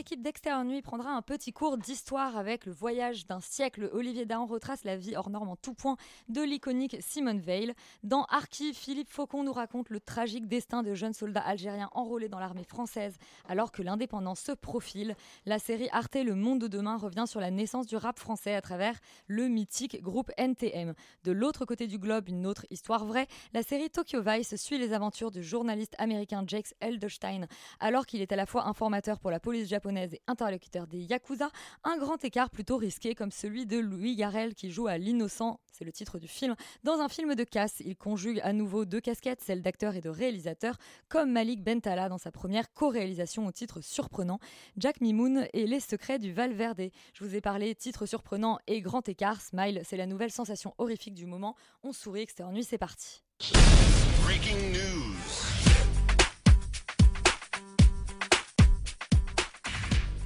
l'équipe d'Extérieur Nuit prendra un petit cours d'histoire avec le voyage d'un siècle. Olivier Dahan retrace la vie hors norme en tout point de l'iconique Simone Veil. Dans Archive, Philippe Faucon nous raconte le tragique destin de jeunes soldats algériens enrôlés dans l'armée française alors que l'indépendance se profile. La série Arte Le Monde de demain revient sur la naissance du rap français à travers le mythique groupe NTM. De l'autre côté du globe, une autre histoire vraie, la série Tokyo Vice suit les aventures du journaliste américain Jake Elderstein alors qu'il est à la fois informateur pour la police japonaise et interlocuteur des Yakuza, un grand écart plutôt risqué comme celui de Louis Garrel qui joue à l'innocent, c'est le titre du film. Dans un film de casse, il conjugue à nouveau deux casquettes, celle d'acteur et de réalisateur, comme Malik Bentala dans sa première co-réalisation au titre surprenant, Jack Mimoun et Les secrets du Valverde. Je vous ai parlé titre surprenant et grand écart, Smile, c'est la nouvelle sensation horrifique du moment. On sourit, extérieur nuit, c'est parti. Breaking news.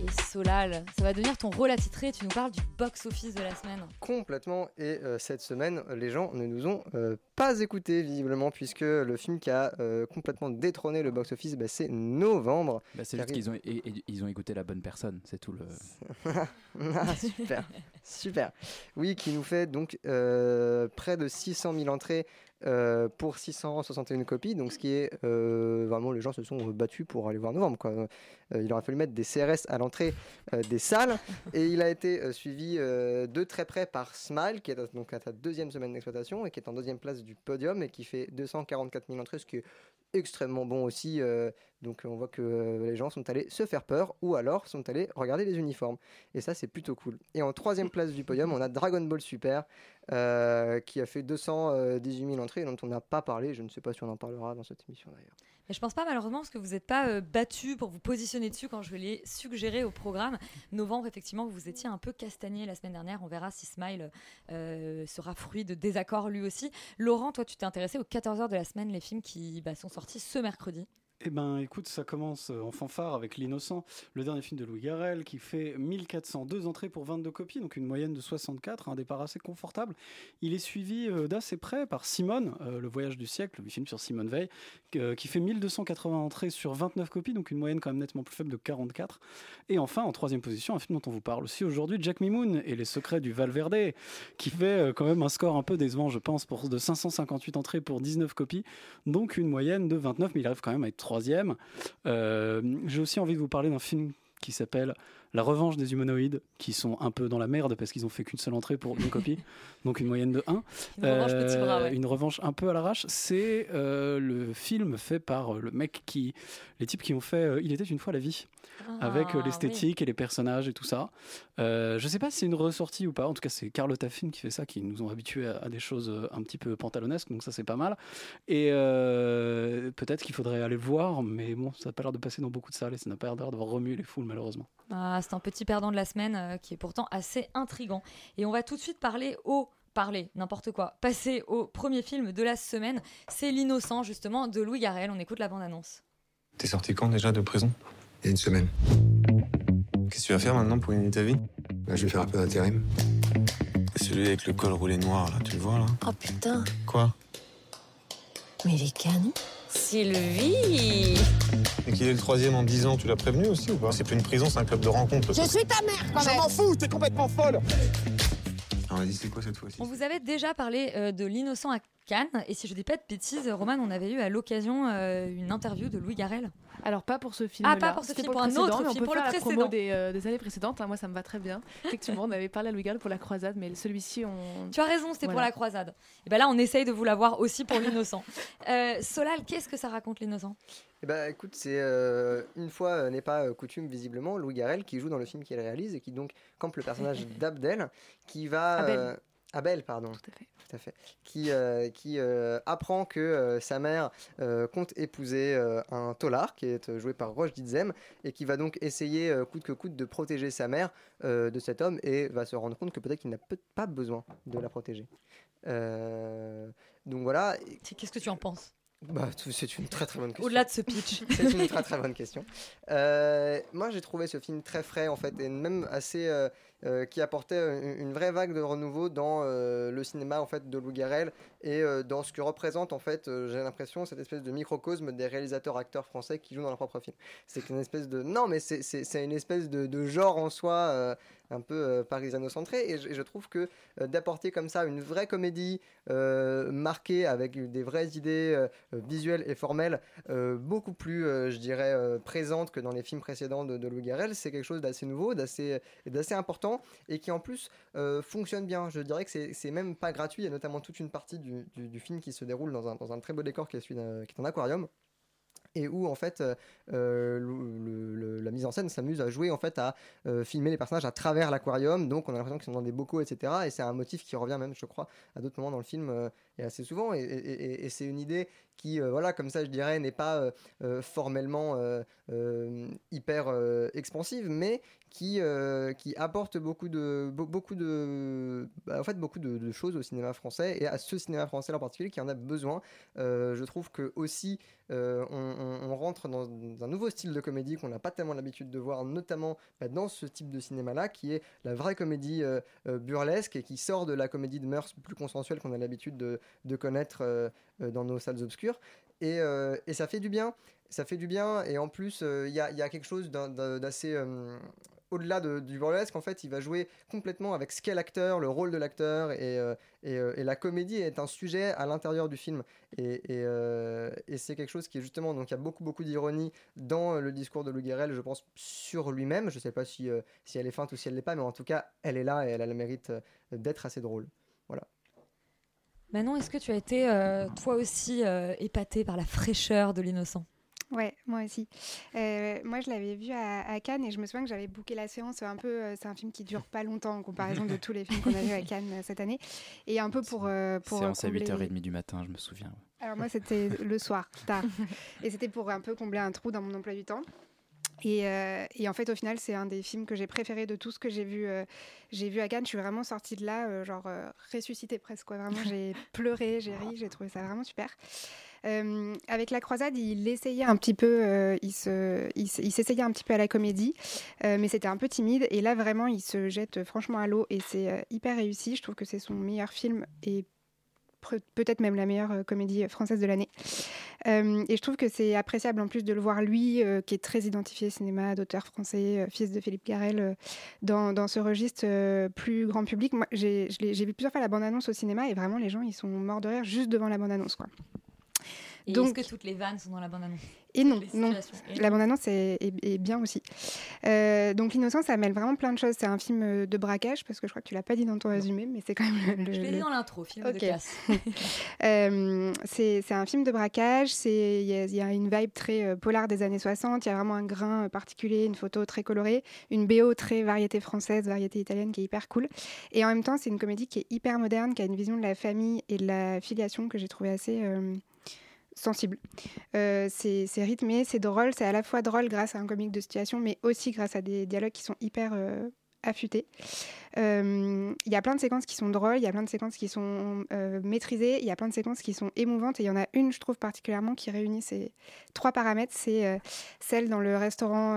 Et Solal, ça va devenir ton rôle attitré, tu nous parles du box-office de la semaine. Complètement. Et euh, cette semaine, les gens ne nous ont euh, pas écoutés, visiblement, puisque le film qui a euh, complètement détrôné le box-office, bah, c'est Novembre. Bah, c'est juste qu'ils ont, et- et- ils ont écouté la bonne personne, c'est tout le. Ah, super, super. Oui, qui nous fait donc euh, près de 600 000 entrées euh, pour 661 copies, donc ce qui est euh, vraiment les gens se sont battus pour aller voir Novembre. Quoi. Euh, il aurait fallu mettre des CRS à l'entrée euh, des salles et il a été suivi de très près par Smile qui est donc à sa deuxième semaine d'exploitation et qui est en deuxième place du podium et qui fait 244 000 entrées, ce qui est extrêmement bon aussi. euh, donc on voit que euh, les gens sont allés se faire peur ou alors sont allés regarder les uniformes. Et ça, c'est plutôt cool. Et en troisième place du podium, on a Dragon Ball Super, euh, qui a fait 218 000 entrées, dont on n'a pas parlé. Je ne sais pas si on en parlera dans cette émission d'ailleurs. Mais je pense pas malheureusement parce que vous n'êtes pas battu pour vous positionner dessus quand je l'ai suggéré au programme. Novembre, effectivement, vous étiez un peu castagné la semaine dernière. On verra si Smile euh, sera fruit de désaccords lui aussi. Laurent, toi, tu t'es intéressé aux 14 heures de la semaine, les films qui bah, sont sortis ce mercredi. Eh ben, écoute, ça commence euh, en fanfare avec L'Innocent, le dernier film de Louis Garrel, qui fait 1402 entrées pour 22 copies, donc une moyenne de 64, un départ assez confortable. Il est suivi euh, d'assez près par Simone, euh, Le Voyage du siècle, le film sur Simone Veil, qui fait 1280 entrées sur 29 copies, donc une moyenne quand même nettement plus faible de 44. Et enfin, en troisième position, un film dont on vous parle aussi aujourd'hui, Jack Mimoun et les secrets du Valverde, qui fait quand même un score un peu décevant, je pense, pour de 558 entrées pour 19 copies, donc une moyenne de 29, mais il arrive quand même à être Euh, J'ai aussi envie de vous parler d'un film qui s'appelle La revanche des humanoïdes, qui sont un peu dans la merde parce qu'ils ont fait qu'une seule entrée pour une copie, donc une moyenne de 1. Une revanche petit bras, ouais. Une revanche un peu à l'arrache. C'est euh, le film fait par euh, le mec qui. Les types qui ont fait euh, Il était une fois la vie, avec euh, Ah, l'esthétique et les personnages et tout ça. Euh, je sais pas si c'est une ressortie ou pas. En tout cas, c'est Carlotta Film qui fait ça, qui nous ont habitués à, à des choses euh, un petit peu pantalonesques, donc ça c'est pas mal. Et euh, peut-être qu'il faudrait aller le voir, mais bon, ça n'a pas l'air de passer dans beaucoup de salles et ça n'a pas l'air d'avoir remué les foules malheureusement. Ah, c'est un petit perdant de la semaine euh, qui est pourtant assez intrigant. Et on va tout de suite parler au parler, n'importe quoi, passer au premier film de la semaine. C'est L'innocent, justement, de Louis Garrel. On écoute la bande-annonce. T'es sorti quand déjà de prison? Il y a une semaine. Qu'est-ce que tu vas faire maintenant pour gagner ta vie? Là, je vais faire un peu d'intérim. Celui avec le col roulé noir, là, tu le vois là? Oh putain, Quoi? Mais les canons. Sylvie. Et qu'il est le troisième en 10 ans, tu l'as prévenu aussi ou pas? C'est plus une prison, c'est un club de rencontre. Je suis ta mère quand même. fous, t'es complètement folle. Alors, vas-y, c'est quoi cette fois-ci? On vous avait déjà parlé euh, de L'innocent à Cannes. Et si je dis pas de bêtises, Roman, on avait eu à l'occasion euh, une interview de Louis Garrel. Alors pas pour ce film. Ah, pas pour ce film, pour un autre film, on peut pour faire le la promo précédent. des, euh, des années précédentes. hein, moi, ça me va très bien. Effectivement, on avait parlé à Louis Garrel pour la croisade, mais celui-ci, on. Tu as raison, c'était pour la croisade. Et ben là, on essaye de vous l'avoir aussi pour l'innocent. Euh, Solal, qu'est-ce que ça raconte l'innocent? Eh ben, écoute, c'est euh, une fois euh, n'est pas euh, coutume visiblement Louis Garrel qui joue dans le film qu'il réalise et qui donc campe le personnage d'Abdel qui va Abel. Abel pardon Tout à fait. tout à fait qui euh, qui euh, apprend que euh, sa mère compte épouser un tolard qui est joué par Roche Ditzem et qui va donc essayer coûte que coûte de protéger sa mère de cet homme et va se rendre compte que peut-être qu'il n'a peut- pas besoin de la protéger. Donc voilà. Qu'est-ce que tu en penses? Bah, c'est une très très bonne question. Au-delà de ce pitch. c'est une très très bonne question. Euh, moi, j'ai trouvé ce film très frais en fait, et même assez euh, euh, qui apportait une, une vraie vague de renouveau dans le cinéma en fait de Lou Garrel et dans ce que représente en fait, j'ai l'impression cette espèce de microcosme des réalisateurs acteurs français qui jouent dans leur propre film. C'est une espèce de non, mais c'est- une espèce de, de genre en soi. Un peu euh, parisano-centré et je, trouve que euh, d'apporter comme ça une vraie comédie euh, marquée avec des vraies idées visuelles et formelles beaucoup plus je dirais présentes que dans les films précédents de, de Louis Garrel c'est quelque chose d'assez nouveau d'assez important et qui en plus fonctionne bien. Je dirais que c'est même pas gratuit. Il y a notamment toute une partie du, du- du film qui se déroule dans un, dans un très beau décor qui est, celui qui est un aquarium et où en fait euh, euh, la mise en scène s'amuse à jouer en fait à euh, filmer les personnages à travers l'aquarium. Donc on a l'impression qu'ils sont dans des bocaux etc et c'est un motif qui revient même je crois à d'autres moments dans le film et assez souvent et, c'est une idée qui euh, voilà comme ça je dirais n'est pas euh, euh, formellement hyper expansive mais qui, qui apporte beaucoup de, be- beaucoup de, bah, en fait, beaucoup de, choses au cinéma français et à ce cinéma français en particulier qui en a besoin. Je trouve que aussi on, rentre dans, un nouveau style de comédie qu'on n'a pas tellement l'habitude de voir, notamment bah, dans ce type de cinéma-là, qui est la vraie comédie burlesque et qui sort de la comédie de mœurs plus consensuelle qu'on a l'habitude de, de connaître euh, dans nos salles obscures. Et, euh, et ça fait du bien. Ça fait du bien et en plus euh, il y, a, y a quelque chose d'assez au-delà de- du burlesque, en fait, il va jouer complètement avec ce qu'est l'acteur, le rôle de l'acteur, et, et, la comédie est un sujet à l'intérieur du film. Et, et, c'est quelque chose qui est justement, donc il y a beaucoup, beaucoup d'ironie dans le discours de Lou Guerrel, je pense, sur lui-même. Je sais pas si, si elle est feinte ou si elle l'est pas, mais en tout cas, elle est là et elle a le mérite d'être assez drôle. Manon, est-ce que tu as été euh, toi aussi euh, épatée par la fraîcheur de l'innocent? Ouais, moi aussi. Euh, moi, je l'avais vu à, à Cannes et je me souviens que j'avais booké la séance un peu. euh, c'est un film qui dure pas longtemps en comparaison de tous les films qu'on a vus à Cannes euh, cette année. Et un peu pour. euh, pour euh, Séance à combler- 8h30 du matin, je me souviens. Alors, moi, c'était le soir, tard. Et c'était pour un peu combler un trou dans mon emploi du temps. Et, euh, et en fait, au final, c'est un des films que j'ai préféré de tout ce que j'ai vu, euh, j'ai vu à Cannes. Je suis vraiment sortie de là, euh, genre ressuscitée presque. Quoi. Vraiment, j'ai pleuré, j'ai ri, j'ai trouvé ça vraiment super. Avec la croisade, il essayait un petit peu, il se- il s- il s'essayait un petit peu à la comédie, mais c'était un peu timide. Et là, vraiment, il se jette franchement à l'eau et c'est hyper réussi. Je trouve que c'est son meilleur film et peut-être même la meilleure euh, comédie française de l'année. Euh, et je trouve que c'est appréciable en plus de le voir lui, euh, qui est très identifié cinéma, d'auteur français, euh, fils de Philippe Garel, euh, dans, dans ce registre euh, plus grand public. Moi, j'ai vu plusieurs fois la bande-annonce au cinéma et vraiment les gens ils sont morts de rire juste devant la bande-annonce. Est-ce que toutes les vannes sont dans la bande-annonce Et non, non. Et La non. bande-annonce est, est- est bien aussi. Euh, donc L'innocent, ça mêle vraiment plein de choses. C'est un film euh, de braquage, parce que je crois que tu l'as pas dit dans ton résumé, mais c'est quand même le... Je l'ai le- dit dans l'intro, film de classe. Euh, c'est un film de braquage, il y, a- il y a une vibe très euh, polar des années 60, il y a vraiment un grain particulier, une photo très colorée, une BO très variété française, variété italienne qui est hyper cool. Et en même temps, c'est une comédie qui est hyper moderne, qui a une vision de la famille et de la filiation que j'ai trouvé assez sensible. Euh, c'est rythmé, c'est drôle, c'est à la fois drôle grâce à un comique de situation, mais aussi grâce à des dialogues qui sont hyper euh, affûtés. Euh, Il y a plein de séquences qui sont drôles, il y a plein de séquences qui sont euh, maîtrisées, il y a plein de séquences qui sont émouvantes, et il y en a une, je trouve, particulièrement qui réunit ces trois paramètres. C'est euh, celle dans le restaurant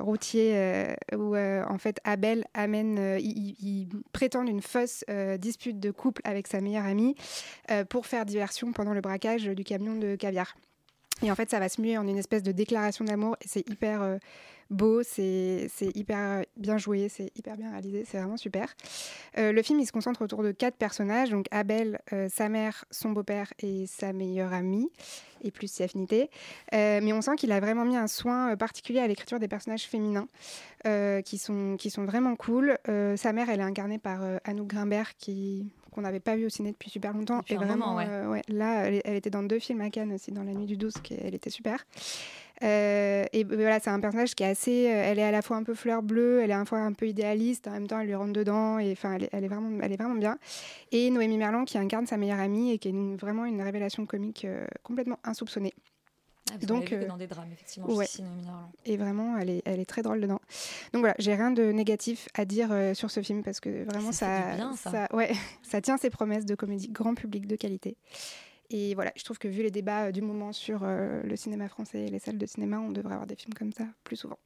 routier où, en fait, Abel amène, il, prétend une fausse dispute de couple avec sa meilleure amie pour faire diversion pendant le braquage du camion de caviar. Et en fait, ça va se muer en une espèce de déclaration d'amour, et c'est hyper beau, c'est hyper bien joué, c'est hyper bien réalisé, c'est vraiment super. Euh, le film, il se concentre autour de quatre personnages, donc Abel, euh, sa mère, son beau-père et sa meilleure amie, et plus ses affinités. Euh, mais on sent qu'il a vraiment mis un soin euh, particulier à l'écriture des personnages féminins, euh, qui, sont, qui sont vraiment cool. Euh, sa mère, elle est incarnée par euh, Anouk Grimbert, qui qu'on n'avait pas vu au ciné depuis super longtemps. Depuis et vraiment, moment, ouais. euh, ouais, là, elle, elle était dans deux films à Cannes aussi, dans La Nuit du 12, qui, elle était super. Euh, et voilà, c'est un personnage qui est assez. euh, elle est à la fois un peu fleur bleue, elle est à la fois un peu idéaliste, en même temps, elle lui rentre dedans, et enfin, elle, est- elle est vraiment, elle est vraiment bien. Et Noémie Merlan qui incarne sa meilleure amie et qui est une- vraiment une révélation comique euh, complètement insoupçonnée. Ah, Donc, vu que euh, dans des drames, effectivement, ouais. Et vraiment, elle est, elle est très drôle dedans. Donc voilà, j'ai rien de négatif à dire euh, sur ce film parce que vraiment Ça ça, ça. ouais, ça tient ses promesses de comédie grand public de qualité. Et voilà, je trouve que vu les débats euh, du moment sur euh, le cinéma français et les salles de cinéma, on devrait avoir des films comme ça plus souvent.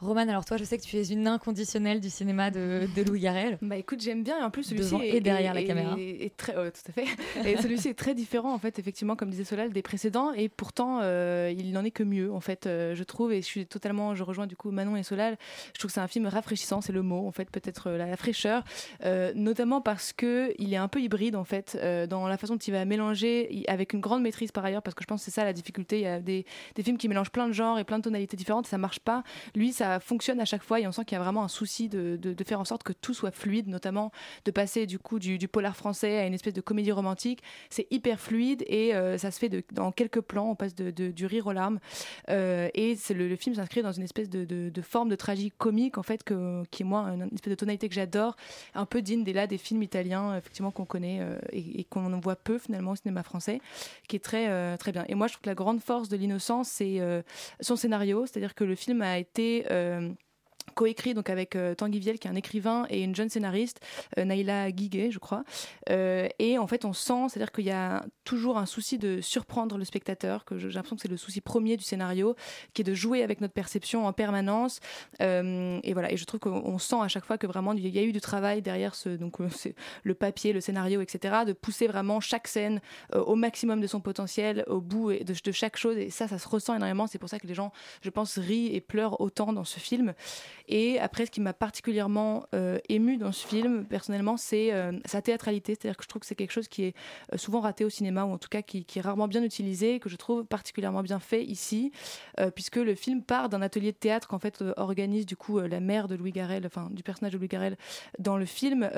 Romane, alors toi, je sais que tu es une inconditionnelle du cinéma de, de Louis Garrel. Bah écoute, j'aime bien et en plus celui-ci est, et derrière est- la est- caméra. est très, ouais, tout à fait. Et celui-ci est très différent en fait, effectivement, comme disait Solal, des précédents et pourtant euh, il n'en est que mieux en fait, euh, je trouve. Et je suis totalement, je rejoins du coup Manon et Solal. Je trouve que c'est un film rafraîchissant, c'est le mot en fait, peut-être euh, la, la fraîcheur, euh, notamment parce que il est un peu hybride en fait euh, dans la façon dont il va mélanger avec une grande maîtrise par ailleurs, parce que je pense que c'est ça la difficulté. Il y a des, des films qui mélangent plein de genres et plein de tonalités différentes, ça marche pas. Lui, ça fonctionne à chaque fois et on sent qu'il y a vraiment un souci de, faire en sorte que tout soit fluide, notamment de passer du coup du, polar français à une espèce de comédie romantique. C'est hyper fluide et euh, ça se fait de- dans quelques plans. On passe du rire aux larmes Euh, et le, film s'inscrit dans une espèce de, forme de tragique comique en fait qui est moi une, espèce de tonalité que j'adore, un peu digne des là des films italiens effectivement qu'on connaît euh, et, et qu'on voit peu finalement au cinéma français, qui est très euh, très bien. Et moi je trouve que la grande force de l'innocence c'est euh, son scénario, c'est-à-dire que le film a été euh, coécrit donc avec euh, Tanguy Viel qui est un écrivain et une jeune scénariste euh, Naïla Guiguet je crois. Euh, et en fait on sent c'est à dire qu'il y a toujours un souci de surprendre le spectateur que j'ai l'impression que c'est le souci premier du scénario qui est de jouer avec notre perception en permanence. Euh, et voilà. Et je trouve qu'on on sent à chaque fois que vraiment il y a eu du travail derrière ce donc euh, le papier le scénario etc de pousser vraiment chaque scène au maximum de son potentiel au bout de chaque chose. Et ça ça se ressent énormément. C'est pour ça que les gens je pense rient et pleurent autant dans ce film et après, ce qui m'a particulièrement euh, ému dans ce film, personnellement, c'est euh, sa théâtralité. C'est-à-dire que je trouve que c'est quelque chose qui est euh, souvent raté au cinéma, ou en tout cas qui, est rarement bien utilisé, que je trouve particulièrement bien fait ici, euh, puisque le film part d'un atelier de théâtre qu'en fait organise du coup la mère de Louis Garrel, enfin du personnage de Louis Garrel dans le film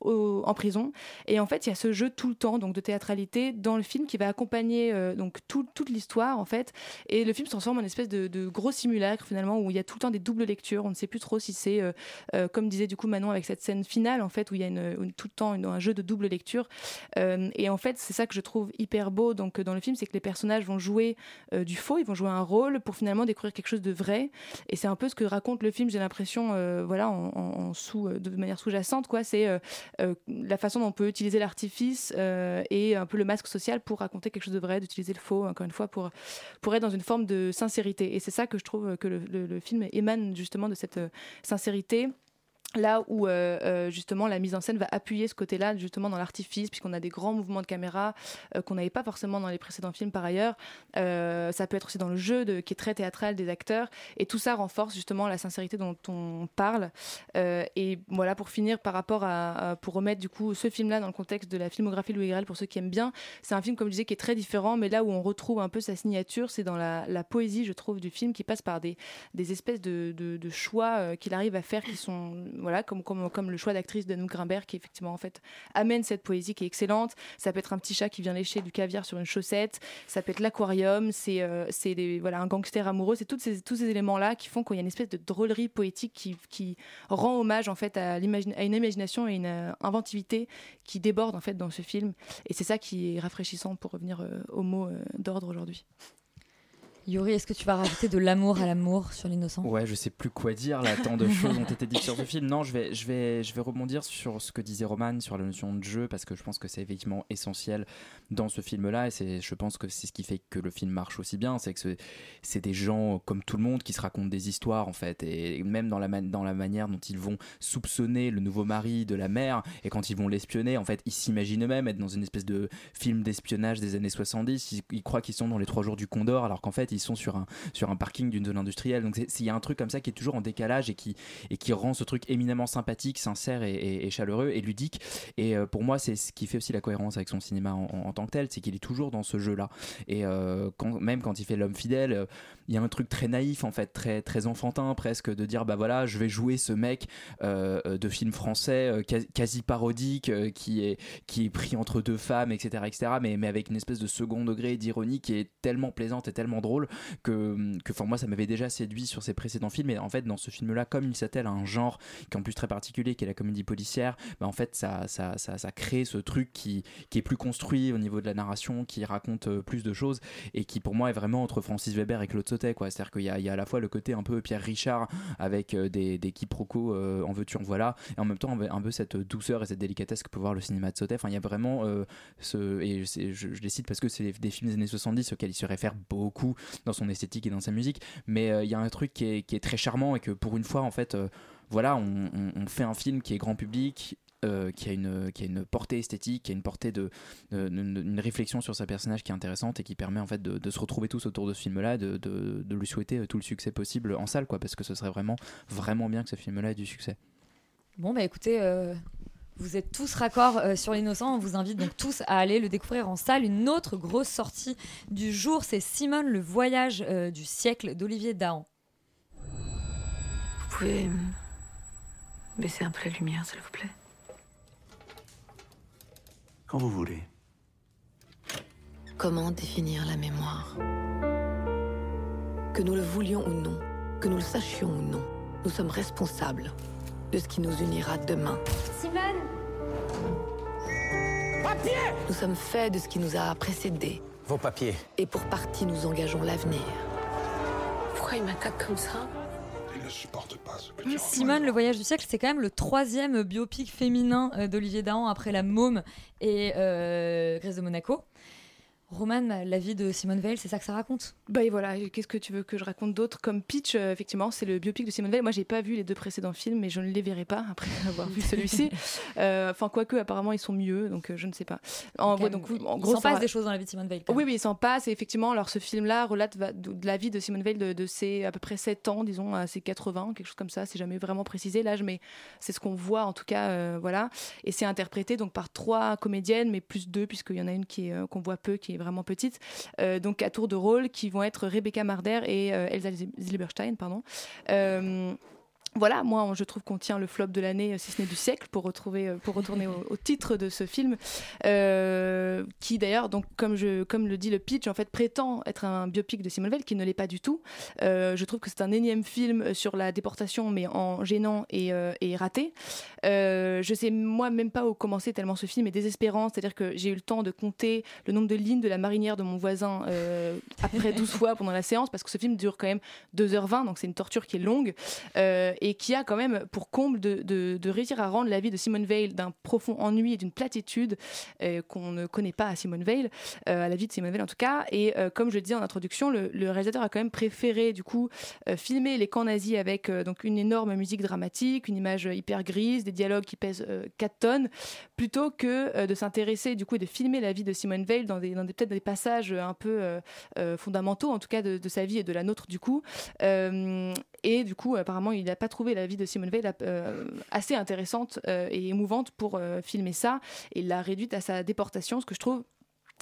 en prison. Et en fait, il y a ce jeu tout le temps donc de théâtralité dans le film qui va accompagner donc tout- toute l'histoire en fait. Et le film se transforme en espèce de, gros simulacre finalement où il y a tout le temps des doubles lectures. Sait plus trop si c'est, euh, euh, comme disait du coup Manon avec cette scène finale en fait où il y a une, tout le temps un jeu de double lecture. Euh, et en fait, c'est ça que je trouve hyper beau donc dans le film, c'est que les personnages vont jouer du faux, ils vont jouer un rôle pour finalement découvrir quelque chose de vrai. Et c'est un peu ce que raconte le film. J'ai l'impression, voilà, en, sous, de manière sous-jacente, quoi. C'est la façon dont on peut utiliser l'artifice et un peu le masque social pour raconter quelque chose de vrai, d'utiliser le faux, encore une fois, pour pour être dans une forme de sincérité. Et c'est ça que je trouve que le, le- le film émane justement de cette euh, sincérité. Là où euh, euh, justement la mise en scène va appuyer ce côté-là justement dans l'artifice puisqu'on a des grands mouvements de caméra euh, qu'on n'avait pas forcément dans les précédents films par ailleurs. Ça peut être aussi dans le jeu qui est très théâtral des acteurs et tout ça renforce justement la sincérité dont on parle. Et voilà pour finir par rapport à, pour remettre du coup ce film-là dans le contexte de la filmographie Louis Garrel pour ceux qui aiment bien. C'est un film comme je disais qui est très différent mais là où on retrouve un peu sa signature c'est dans la, poésie je trouve du film qui passe par des, des espèces de, choix qu'il arrive à faire qui sont voilà comme, le choix d'actrice de Grimbert qui effectivement en fait amène cette poésie qui est excellente. Ça peut être un petit chat qui vient lécher du caviar sur une chaussette, ça peut être l'aquarium, c'est euh, voilà un gangster amoureux, c'est tous ces éléments là qui font qu'il y a une espèce de drôlerie poétique qui, rend hommage en fait à, une imagination et une euh, inventivité qui déborde en fait dans ce film et c'est ça qui est rafraîchissant pour revenir euh, au mot d'ordre aujourd'hui. Yuri, est-ce que tu vas rajouter de l'amour à l'amour sur l'innocent? Ouais, je sais plus quoi dire là, tant de choses ont été dites sur ce film. Non, je vais, je vais, je vais rebondir sur ce que disait Roman sur la notion de jeu parce que je pense que c'est effectivement essentiel dans ce film-là et c'est, je pense que c'est ce qui fait que le film marche aussi bien, c'est que c'est- c'est des gens comme tout le monde qui se racontent des histoires en fait et même dans la man- dans la manière dont ils vont soupçonner le nouveau mari de la mère et quand ils vont l'espionner, en fait, ils s'imaginent eux-mêmes être dans une espèce de film d'espionnage des années 70. Ils, ils croient qu'ils sont dans les trois jours du Condor alors qu'en fait ils sont sur un, sur un parking d'une zone industrielle. Donc il y a un truc comme ça qui est toujours en décalage et qui, et qui rend ce truc éminemment sympathique, sincère et, chaleureux et ludique. Et euh, pour moi, c'est ce qui fait aussi la cohérence avec son cinéma en, tant que tel, c'est qu'il est toujours dans ce jeu-là. Et euh, quand, même quand il fait l'homme fidèle, euh, il y a un truc très naïf en fait, très, très enfantin presque, de dire bah voilà, je vais jouer ce mec de film français quasi parodique qui, est, qui est pris entre deux femmes, etc. etc. Mais, mais avec une espèce de second degré d'ironie qui est tellement plaisante et tellement drôle que, que moi ça m'avait déjà séduit sur ses précédents films. Et en fait, dans ce film-là, comme il s'attelle à un genre qui est en plus très particulier, qui est la comédie policière, bah en fait, ça, ça, ça, crée ce truc qui, est plus construit au niveau de la narration, qui raconte euh, plus de choses et qui, pour moi, est vraiment entre Francis Weber et Claude Sautet. C'est-à-dire qu'il y, a à la fois le côté un peu Pierre Richard avec euh, des, des quiproquos euh, en veux-tu, en voilà, et en même temps, un peu cette douceur et cette délicatesse que peut voir le cinéma de Sautet. Enfin, il y a vraiment ce. Et je, je, cite parce que c'est des films des années 70 auxquels il se réfère beaucoup dans son esthétique et dans sa musique, mais il y a un truc qui est, très charmant et que pour une fois, en fait, voilà, on, fait un film qui est grand public, euh, qui, a une, portée esthétique, qui a une portée de, une, réflexion sur sa personnage qui est intéressante et qui permet en fait de, se retrouver tous autour de ce film-là, de, lui souhaiter tout le succès possible en salle, quoi, parce que ce serait vraiment, vraiment bien que ce film-là ait du succès. Bon, bah écoutez, euh, vous êtes tous raccords euh, sur l'innocent. On vous invite donc tous à aller le découvrir en salle. Une autre grosse sortie du jour, c'est Simone, le voyage du siècle d'Olivier Dahan. Vous pouvez Baissez un peu la lumière, s'il vous plaît? Quand vous voulez. Comment définir la mémoire? Que nous le voulions ou non, que nous le sachions ou non, nous sommes responsables de ce qui nous unira demain. Simone Papier Nous sommes faits de ce qui nous a précédés. Vos papiers. Et pour partie, nous engageons l'avenir. Pourquoi il m'attaque comme ça? Supporte pas ce Simone, le voyage du siècle, c'est quand même le troisième biopic féminin euh, d'Olivier Dahan après La Môme et euh, Grèce de Monaco. Roman, la vie de Simone Veil, c'est ça que ça raconte? Bah et voilà, qu'est-ce que tu veux que je raconte d'autre Comme Pitch, euh, effectivement, c'est le biopic de Simone Veil. Moi, j'ai pas vu les deux précédents films, mais je ne les verrai pas après avoir vu celui-ci. Euh, enfin, quoique, apparemment, ils sont mieux, donc euh, je ne sais pas. En, donc, en gros, il s'en passe des choses dans la vie de Simone Veil. Oui, oui, il s'en passe. Et effectivement, alors ce film-là relate de, la vie de Simone Veil de, ses à peu près 7 ans, disons, à ses 80, quelque chose comme ça. C'est jamais vraiment précisé l'âge, mais c'est ce qu'on voit en tout cas. voilà. Et c'est interprété donc par trois comédiennes, mais plus deux, puisqu'il y en a une qui qu'on voit peu, qui est vraiment petite. Euh, donc à tour de rôle, qui vont être Rebecca Marder et euh, Elsa Zilberstein, pardon. Euh, voilà, moi je trouve qu'on tient le flop de l'année, si ce n'est du siècle, pour retrouver, euh, pour retourner au, titre de ce film, euh, qui d'ailleurs, donc comme je, comme le dit le pitch, en fait prétend être un biopic de Simone Veil, qui ne l'est pas du tout. Euh, je trouve que c'est un énième film sur la déportation, mais en gênant et, et raté. je sais moi même pas où commencer tellement ce film est désespérant, c'est-à-dire que j'ai eu le temps de compter le nombre de lignes de la marinière de mon voisin après 12 fois pendant la séance, parce que ce film dure quand même 2h20, donc c'est une torture qui est longue et qui a quand même pour comble de, réussir à rendre la vie de Simone Veil d'un profond ennui et d'une platitude euh, qu'on ne connaît pas à Simone Veil, euh, à la vie de Simone Veil en tout cas. Et euh, comme je le disais en introduction, le, réalisateur a quand même préféré du coup filmer les camps nazis avec donc une énorme musique dramatique, une image hyper grise, des dialogues qui pèsent 4 tonnes, plutôt que de s'intéresser du coup et de filmer la vie de Simone Veil dans des peut-être des passages un peu fondamentaux en tout cas de, de, sa vie et de la nôtre du coup. et du coup apparemment il n'a pas trouvé la vie de Simone Veil euh, assez intéressante euh, et émouvante pour euh, filmer ça et l'a réduite à sa déportation, ce que je trouve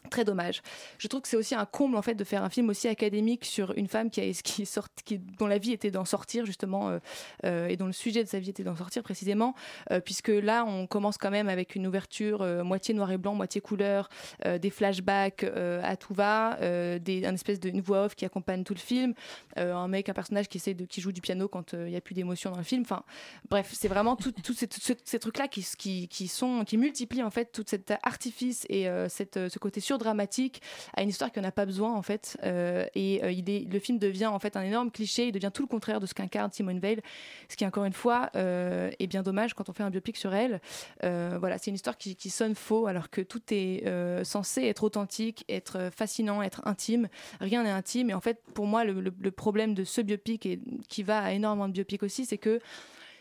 très dommage. Je trouve que c'est aussi un comble en fait de faire un film aussi académique sur une femme qui, a, qui, sort, qui dont la vie était d'en sortir justement euh, euh, et dont le sujet de sa vie était d'en sortir précisément, euh, puisque là on commence quand même avec une ouverture moitié noir et blanc, moitié couleur, des flashbacks à tout va, des, un espèce de voix off qui accompagne tout le film, un mec, un personnage qui essaie de qui joue du piano quand il n'y a plus d'émotion dans le film. Enfin bref, c'est vraiment tous ces, ces, trucs là qui, qui, qui, sont qui multiplient en fait tout cet artifice et cette, ce côté dramatique à une histoire qui n'a pas besoin en fait. Euh, et euh, il est, le film devient en fait un énorme cliché, il devient tout le contraire de ce qu'incarne Simone Veil, ce qui encore une fois euh, est bien dommage quand on fait un biopic sur elle. voilà, c'est une histoire qui, sonne faux alors que tout est censé être authentique, être fascinant, être intime. Rien n'est intime et en fait pour moi le, le problème de ce biopic et qui va à énormément de biopics aussi, c'est que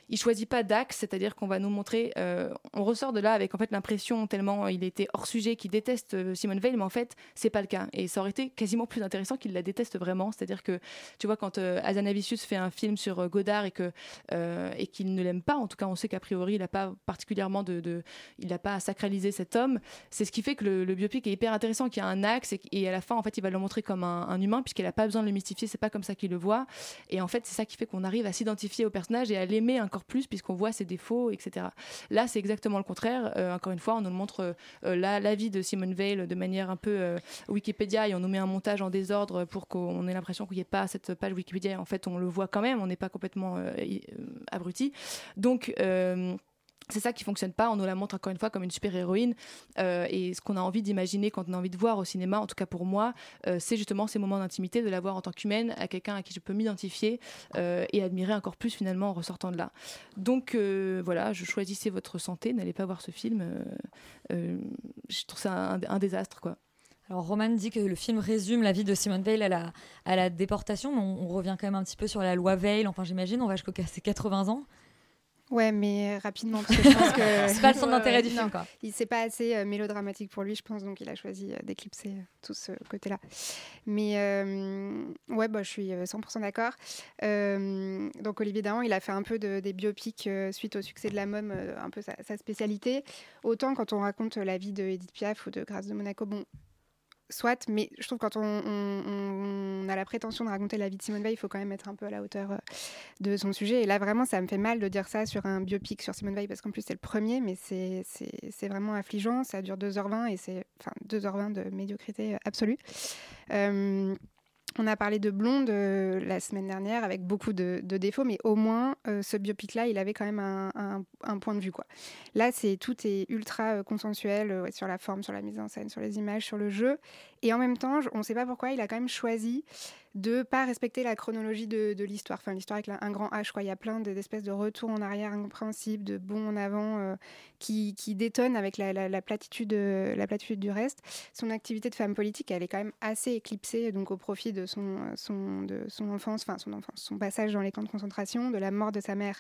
il choisit pas d'axe, c'est-à-dire qu'on va nous montrer, euh, on ressort de là avec en fait l'impression tellement il était hors sujet qu'il déteste euh, Simone Veil, mais en fait c'est pas le cas. Et ça aurait été quasiment plus intéressant qu'il la déteste vraiment, c'est-à-dire que tu vois quand euh, Azanavicius fait un film sur euh, Godard et que euh, et qu'il ne l'aime pas, en tout cas on sait qu'a priori il n'a pas particulièrement de, il n'a pas sacralisé cet homme. C'est ce qui fait que le, biopic est hyper intéressant, qu'il y a un axe et, à la fin en fait il va le montrer comme un, un humain puisqu'il n'a pas besoin de le mystifier, c'est pas comme ça qu'il le voit. Et en fait c'est ça qui fait qu'on arrive à s'identifier au personnage et à l'aimer encore plus puisqu'on voit ses défauts, etc. Là c'est exactement le contraire. Euh, encore une fois on nous montre euh, la, vie de Simone Veil de manière un peu euh, Wikipédia et on nous met un montage en désordre pour qu'on ait l'impression qu'il n'y ait pas cette page Wikipédia. En fait on le voit quand même, on n'est pas complètement abruti. Donc c'est ça qui fonctionne pas. On nous la montre encore une fois comme une super héroïne. Euh, et ce qu'on a envie d'imaginer quand on a envie de voir au cinéma, en tout cas pour moi, euh, c'est justement ces moments d'intimité, de la voir en tant qu'humaine, à quelqu'un à qui je peux m'identifier euh, et admirer encore plus finalement en ressortant de là. Donc voilà, je choisissais votre santé. N'allez pas voir ce film. Je trouve ça un, désastre quoi. Alors Roman dit que le film résume la vie de Simone Veil à la, à la déportation, mais on, on revient quand même un petit peu sur la loi Veil. Enfin j'imagine, on va jusqu'à ses 80 ans. Ouais, mais rapidement, parce que je pense que. C'est pas le centre d'intérêt du film, quoi. Il c'est pas assez euh, mélodramatique pour lui, je pense, donc il a choisi euh, d'éclipser euh, tout ce côté-là. Mais euh, ouais, bah, je suis euh, 100% d'accord. Euh, donc Olivier Dahan, il a fait un peu de, des biopics euh, suite au succès de la MOM, euh, un peu sa, sa spécialité. Autant quand on raconte la vie de Edith Piaf ou de Grâce de Monaco, bon, soit, mais je trouve que quand on, a la prétention de raconter la vie de Simone Veil, il faut quand même être un peu à la hauteur euh, de son sujet. Et là, vraiment, ça me fait mal de dire ça sur un biopic sur Simone Veil, parce qu'en plus, c'est le premier, mais c'est vraiment affligeant. Ça dure 2h20 et c'est enfin, 2h20 de médiocrité euh, absolue. Euh, on a parlé de Blonde euh, la semaine dernière avec beaucoup de, défauts, mais au moins euh, ce biopic-là, il avait quand même un, point de vue. Quoi. Là, c'est tout est ultra euh, consensuel sur la forme, sur la mise en scène, sur les images, sur le jeu. Et en même temps, on ne sait pas pourquoi, il a quand même choisi de pas respecter la chronologie de, l'histoire. Enfin, l'histoire avec un grand H. Il y a plein de- d'espèces de retours en arrière incompréhensibles, de bons en avant euh, qui, détonnent avec euh, la platitude du reste. Son activité de femme politique, elle est quand même assez éclipsée donc au profit de son, son, de son enfance, enfin son enfance, son passage dans les camps de concentration, de la mort de sa mère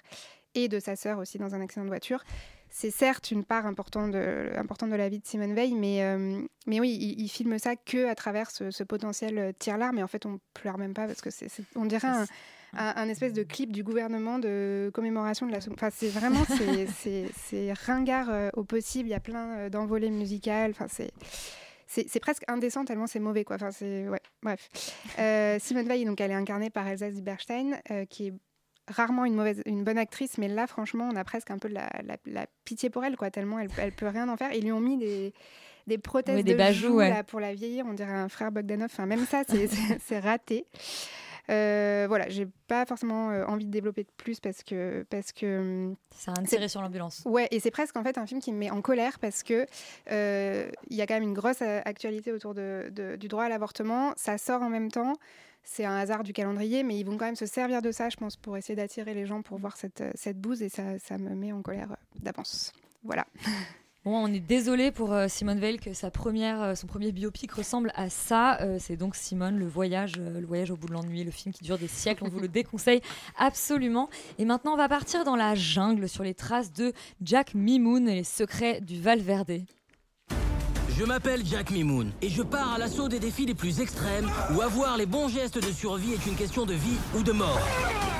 et de sa sœur aussi dans un accident de voiture. C'est certes une part importante de, importante de la vie de Simone Veil, mais, euh, mais oui, il, il filme ça que à travers ce, ce potentiel euh, tire-lard, mais en fait on pleure même pas parce que c'est, on dirait un, un, un espèce de clip du gouvernement de commémoration de la. Enfin, c'est vraiment c'est, ringard euh, au possible. Il y a plein euh, d'envolées musicales. Enfin, c'est c'est presque indécent tellement c'est mauvais quoi. Enfin c'est ouais bref. Euh, Simone Veil donc elle est incarnée par Elsa Zieberstein euh, qui est rarement une mauvaise une bonne actrice mais là franchement on a presque un peu de la, la, la pitié pour elle quoi tellement elle elle peut rien en faire. Ils lui ont mis des des prothèses Oui, des de bajoux, joues, ouais. là, pour la vieillir, on dirait un frère Bogdanov. Enfin, même ça, c'est- raté. Euh, voilà, j'ai pas forcément euh, envie de développer de plus parce que parce que C'est un tiré sur l'ambulance. Ouais, et c'est presque en fait un film qui me met en colère parce que euh, il y a quand même une grosse euh, actualité autour de, de- du droit à l'avortement. Ça sort en même temps. C'est un hasard du calendrier, mais ils vont quand même se servir de ça, je pense, pour essayer d'attirer les gens pour voir cette, euh, cette bouse, et ça, ça me met en colère euh, d'avance. Voilà. Bon, on est désolé pour euh, Simone Veil que sa première, euh, son premier biopic ressemble à ça. Euh, c'est donc Simone, le voyage, le voyage au bout de l'ennui, le film qui dure des siècles. On vous le déconseille absolument. Et maintenant, on va partir dans la jungle sur les traces de Jack Mimoun et les secrets du Valverde. Je m'appelle Jack Mimoun et je pars à l'assaut des défis les plus extrêmes où avoir les bons gestes de survie est une question de vie ou de mort.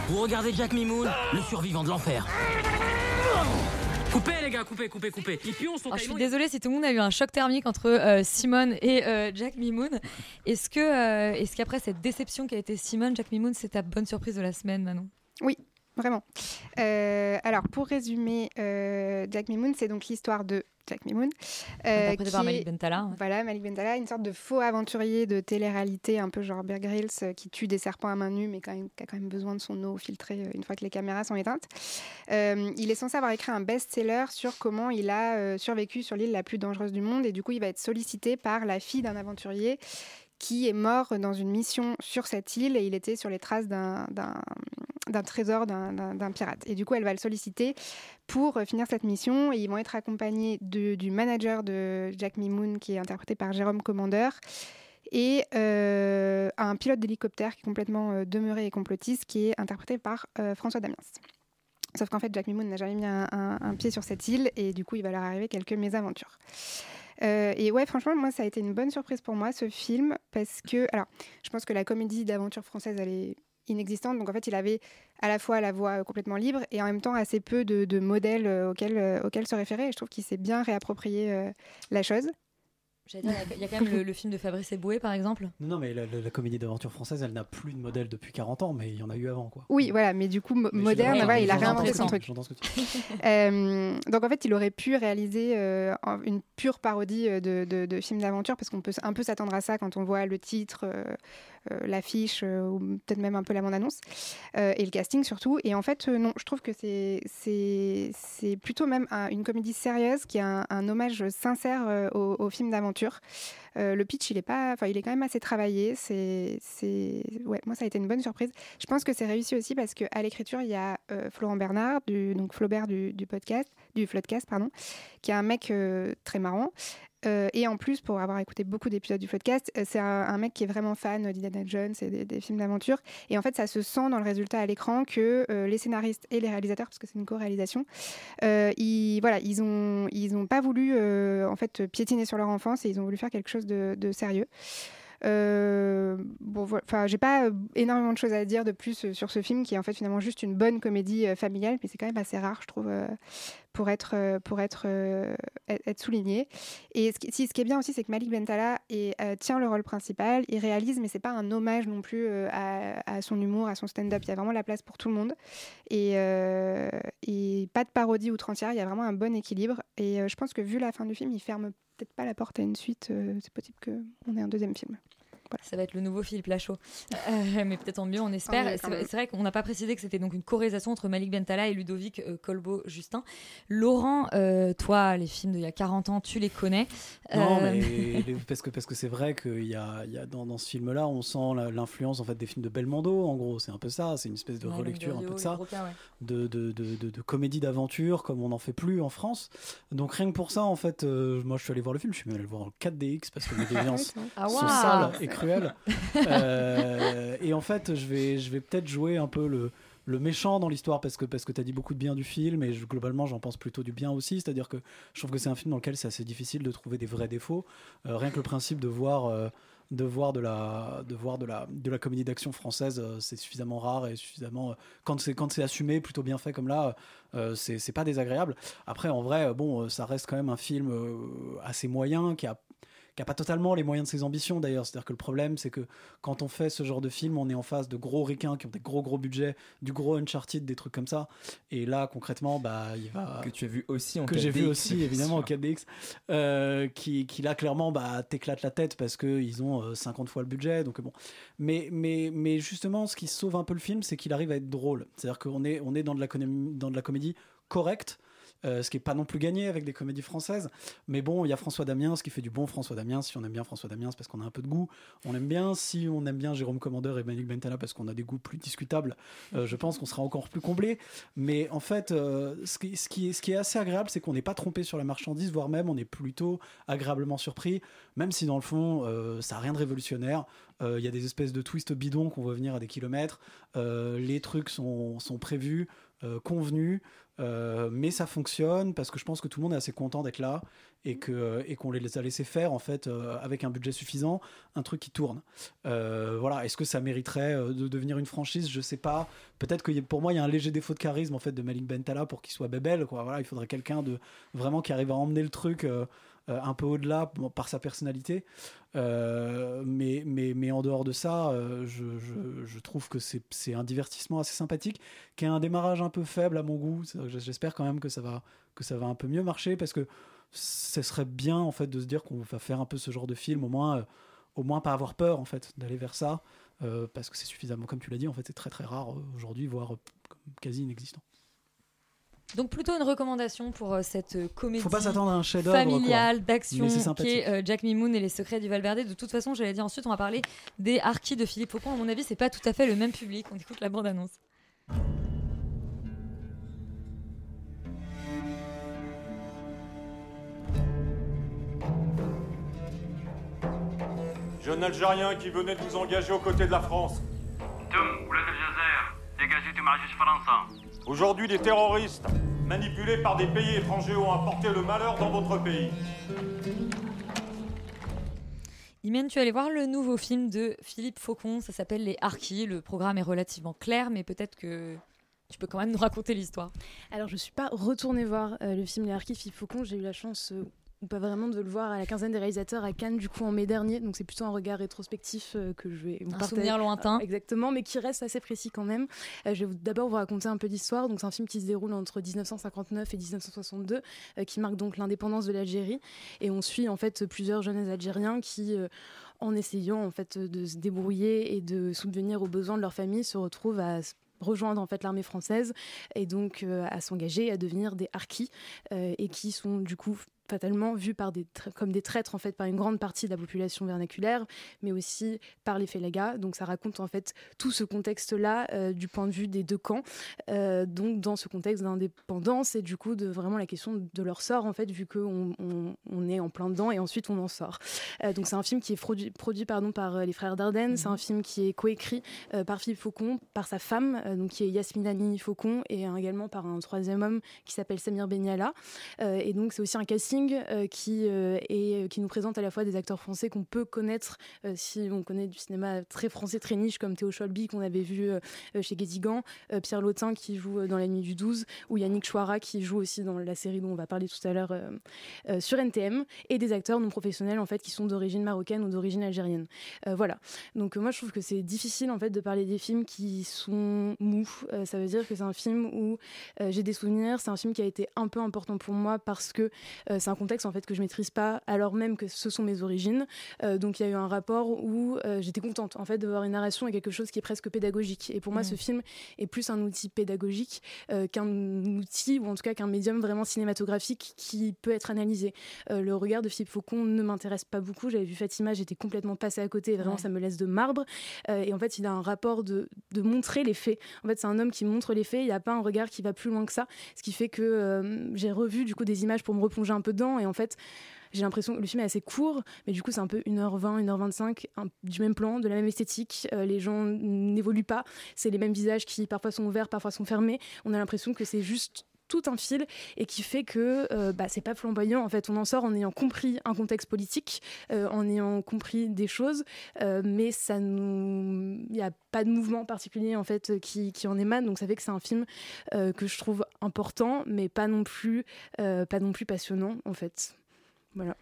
Vous regardez Jack Mimoun, le survivant de l'enfer. Coupez les gars, coupez, coupez, coupez. Les pions sont Alors, je suis désolée si tout le monde a eu un choc thermique entre euh, Simone et euh, Jack Mimoun. Est-ce que, euh, est-ce qu'après cette déception qui a été Simone, Jack Mimoun, c'est ta bonne surprise de la semaine, Manon? Oui, vraiment. Euh, alors, pour résumer, euh, Jack Mimoun, c'est donc l'histoire de Jack Mimoun. euh, par Malik Bentala. Voilà, Malik Bentala, une sorte de faux aventurier de télé-réalité, un peu genre Bear Grylls, euh, qui tue des serpents à main nue, mais quand même, qui a quand même besoin de son eau filtrée euh, une fois que les caméras sont éteintes. Il est censé avoir écrit un best-seller sur comment il a survécu sur l'île la plus dangereuse du monde, et du coup, il va être sollicité par la fille d'un aventurier qui est mort dans une mission sur cette île et il était sur les traces d'un- trésor d'un- pirate. Et du coup, elle va le solliciter pour euh, finir cette mission et ils vont être accompagnés du manager de Jack Mimoun qui est interprété par Jérôme Commandeur et euh, un pilote d'hélicoptère qui est complètement euh, demeuré et complotiste qui est interprété par euh, François Damiens. Sauf qu'en fait, Jack Mimoun n'a jamais mis un pied sur cette île et du coup, il va leur arriver quelques mésaventures. Euh, et ouais, franchement, moi, ça a été une bonne surprise pour moi, ce film, parce que, alors, je pense que la comédie d'aventure française, elle est inexistante. Donc, en fait, il avait à la fois la voix euh, complètement libre et en même temps assez peu de, modèles euh, auxquels, se référer. Et je trouve qu'il s'est bien réapproprié la chose. J'allais dire, il y a quand même le, le film de Fabrice Eboué, par exemple. Non, non, mais la, la- la comédie d'aventure française, elle n'a plus de modèle depuis 40 ans, mais il y en a eu avant, quoi. Oui, voilà, mais du coup, mo- Mais moderne, voilà, il a réinventé son truc. j'entends ce que tu dis. Euh, donc en fait, il aurait pu réaliser euh, une pure parodie euh, de, de, de film d'aventure parce qu'on peut un peu s'attendre à ça quand on voit le titre, euh, euh, l'affiche euh, ou peut-être même un peu la bande-annonce euh, et le casting surtout. Et en fait, euh, non, je trouve que c'est c'est c'est plutôt même un- une comédie sérieuse qui a un, un hommage sincère euh, au, au film d'aventure. Euh, le pitch, il est pas, enfin, il est quand même assez travaillé. C'est, c'est, ouais, moi, ça a été une bonne surprise. Je pense que c'est réussi aussi parce que à l'écriture, il y a euh, Florent Bernard, donc Flaubert du, du podcast, du Floodcast, pardon, qui est un mec euh, très marrant. Euh, et en plus, pour avoir écouté beaucoup d'épisodes du podcast, euh, c'est un, mec qui est vraiment fan d'Indiana Jones et des, films d'aventure. Et en fait, ça se sent dans le résultat à l'écran que euh, les scénaristes et les réalisateurs, parce que c'est une co-réalisation, ils, voilà, ils ont, ils ont pas voulu en fait piétiner sur leur enfance et ils ont voulu faire quelque chose de, sérieux. Euh, bon, enfin, j'ai pas énormément de choses à dire de plus sur ce film qui est en fait finalement juste une bonne comédie familiale, mais c'est quand même assez rare, je trouve, pour être euh, pour être euh, être être souligné. Et ce qui, ce qui est bien aussi, c'est que Malik Bentala est, euh, tient le rôle principal, il réalise, mais c'est pas un hommage non plus à, son humour, à son stand-up. Il y a vraiment la place pour tout le monde et, et pas de parodie outrancière. Il y a vraiment un bon équilibre. Et je pense que vu la fin du film, il ferme peut-être pas la porte à une suite. c'est possible qu'on ait un deuxième film. Ça va être le nouveau Philippe Lachaud. Euh, mais peut-être en mieux, on espère. Ah oui, c'est vrai- c'est qu'on n'a pas précisé que c'était donc une co-réalisation entre Malik Bentala et Ludovic euh, Colbeau-Justin. Laurent, euh, toi, les films d'il y a 40 ans, tu les connais. Non, Euh, mais parce que parce que c'est vrai qu'il y a, il y a dans, dans ce film-là, on sent l'influence en fait des films de Belmondo. En gros, c'est un peu ça. C'est une espèce de Ouais, relecture un peu de ça, Broca, ouais. de, de, de, de- de comédie d'aventure comme on n'en fait plus en France. Donc rien que pour ça, en fait, euh, moi je suis allé voir le film. Je suis même allé le voir en 4DX parce que les déviances Ah, sont waouh. sales et Euh, et en fait, je vais, je vais peut-être jouer un peu le, le méchant dans l'histoire parce que, parce que tu as dit beaucoup de bien du film et globalement, j'en pense plutôt du bien aussi. C'est-à-dire que je trouve que c'est un film dans lequel c'est assez difficile de trouver des vrais défauts. Euh, rien que le principe de voir. euh, de voir de la de voir de la de la comédie d'action française c'est suffisamment rare et suffisamment quand c'est quand c'est assumé plutôt bien fait comme là euh, c'est pas désagréable après en vrai bon ça reste quand même un film assez moyen qui a qui a pas totalement les moyens de ses ambitions d'ailleurs. C'est-à-dire que le problème, c'est que quand on fait ce genre de film, on est en face de gros ricains qui ont des gros gros budgets, du gros Uncharted, des trucs comme ça. Et là, concrètement, bah, il va Que tu as vu aussi en que j'ai 4DX, vu aussi évidemment en sûr. 4DX, euh, qui, qui là clairement bah, t'éclate la tête parce qu'ils ont euh, 50 fois le budget. Donc bon, mais mais mais justement, ce qui sauve un peu le film, c'est qu'il arrive à être drôle. C'est-à-dire qu'on est on est dans de la dans de la comédie correcte. Euh, ce qui est pas non plus gagné avec des comédies françaises, mais bon, il y a François Damiens qui fait du bon François Damiens. Si on aime bien François Damiens, parce qu'on a un peu de goût. On aime bien. Si on aime bien Jérôme Commandeur et Malik Bentala parce qu'on a des goûts plus discutables, euh, je pense qu'on sera encore plus comblé. Mais en fait, euh, ce, qui, est, assez agréable, c'est qu'on n'est pas trompé sur la marchandise, voire même on est plutôt agréablement surpris, même si dans le fond, ça n'a rien de révolutionnaire. Il y a des espèces de twists bidons qu'on voit venir à des kilomètres. Les trucs sont, sont prévus, euh, convenus. Euh, mais ça fonctionne parce que je pense que tout le monde est assez content d'être là et que et qu'on les a laissé faire en fait euh, avec un budget suffisant un truc qui tourne. Euh, voilà. Est-ce que ça mériterait euh, de devenir une franchise? Je sais pas. Peut-être que pour moi il y a un léger défaut de charisme en fait de Malik Bentala pour qu'il soit bébel quoi. Voilà il faudrait quelqu'un de vraiment qui arrive à emmener le truc euh, un peu au-delà par sa personnalité Euh, mais, mais, mais en dehors de ça, euh, je, je, trouve que c'est un divertissement assez sympathique, qui a un démarrage un peu faible à mon goût. J'espère quand même que ça, va, que ça va un peu mieux marcher, parce que ce serait bien en fait de se dire qu'on va faire un peu ce genre de film, au moins, au moins pas avoir peur en fait d'aller vers ça, parce que c'est suffisamment, comme tu l'as dit, en fait c'est très très rare aujourd'hui, voire quasi inexistant. Donc plutôt une recommandation pour euh, cette euh, comédie familiale d'action qui est euh, Jack Mimoun et les secrets du Valverde. De toute façon, j'allais dire ensuite, on va parler des Harkis de Philippe Faucon. À mon avis, c'est pas tout à fait le même public. On écoute la bande-annonce. Jeune Algérien qui venait de vous engager aux côtés de la France. Tum, dégagez de Marius Français. Aujourd'hui, des terroristes manipulés par des pays étrangers ont apporté le malheur dans votre pays. Imen, tu es allé voir le nouveau film de Philippe Faucon, ça s'appelle Les Harkis. Le programme est relativement clair, mais peut-être que tu peux quand même nous raconter l'histoire. Alors, je ne suis pas retournée voir euh, le film Les Harkis de Philippe Faucon. J'ai eu la chance, euh, ou pas vraiment, de le voir à la quinzaine des réalisateurs à Cannes, du coup, en mai dernier. Donc, c'est plutôt un regard rétrospectif euh, que je vais vous Un souvenir lointain. Euh, exactement, mais qui reste assez précis quand même. Euh, je vais d'abord vous raconter un peu l'histoire. Donc, c'est un film qui se déroule entre 1959 et 1962, euh, qui marque donc l'indépendance de l'Algérie. Et on suit en fait plusieurs jeunes Algériens qui en essayant en fait de se débrouiller et de subvenir aux besoins de leur famille se retrouvent à rejoindre en fait l'armée française et donc euh, à s'engager à devenir des harkis euh, et qui sont du coup fatalement vus par des comme des traîtres en fait par une grande partie de la population vernaculaire mais aussi par les félagas. Donc ça raconte en fait tout ce contexte là du point de vue des deux camps Euh, donc dans ce contexte d'indépendance et du coup de vraiment la question de leur sort en fait vu qu'on on, on est en plein dedans et ensuite on en sort. Euh, donc c'est un film qui est produit, produit pardon, par euh, les frères Dardenne. C'est un film qui est coécrit euh, par Philippe Faucon par sa femme euh, donc qui est Yasmina Nini Faucon et euh, également par un troisième homme qui s'appelle Samir Benyala Euh, et donc c'est aussi un casting euh, qui euh, est, qui nous présente à la fois des acteurs français qu'on peut connaître euh, si on connaît du cinéma très français très niche comme Théo Cholby qu'on avait vu euh, euh, chez Guédigan euh, Pierre Lautin qui joue euh, dans La Nuit du 12 ou Yannick Chouara qui joue aussi dans la série dont on va parler tout à l'heure euh, euh, sur NTM et des acteurs non professionnels en fait qui sont d'origine marocaine ou d'origine algérienne. Euh, voilà. Donc euh, moi je trouve que c'est difficile en fait de parler des films qui sont mous. Euh, ça veut dire que c'est un film où euh, j'ai des souvenirs c'est un film qui a été un peu important pour moi parce que euh, c'est un contexte en fait que je maîtrise pas alors même que ce sont mes origines. Euh, donc il y a eu un rapport où euh, j'étais contente en fait de voir une narration et quelque chose qui est presque pédagogique. Et pour moi Mhm. ce film est plus un outil pédagogique euh, qu'un outil ou en tout cas qu'un médium vraiment cinématographique qui peut être analysé. Le regard de Philippe Faucon ne m'intéresse pas beaucoup. J'avais vu Fatima j'étais complètement passée à côté et vraiment Ouais. ça me laisse de marbre. Et en fait il a un rapport de, de montrer les faits. En fait c'est un homme qui montre les faits il n'y a pas un regard qui va plus loin que ça. Ce qui fait que j'ai revu du coup des images pour me replonger un peu et en fait j'ai l'impression que le film est assez court, mais du coup, c'est un peu 1h20, 1h25, un- du même plan, de la même esthétique. Euh, les gens n'évoluent pas. C'est les mêmes visages qui parfois sont ouverts, parfois sont fermés. On a l'impression que c'est juste tout un fil et qui fait que euh, bah, c'est pas flamboyant en fait on en sort en ayant compris un contexte politique euh, en ayant compris des choses euh, mais ça nous il n'y a pas de mouvement particulier en fait qui, qui en émane donc ça fait que c'est un film euh, que je trouve important mais pas non plus euh, pas non plus passionnant en fait voilà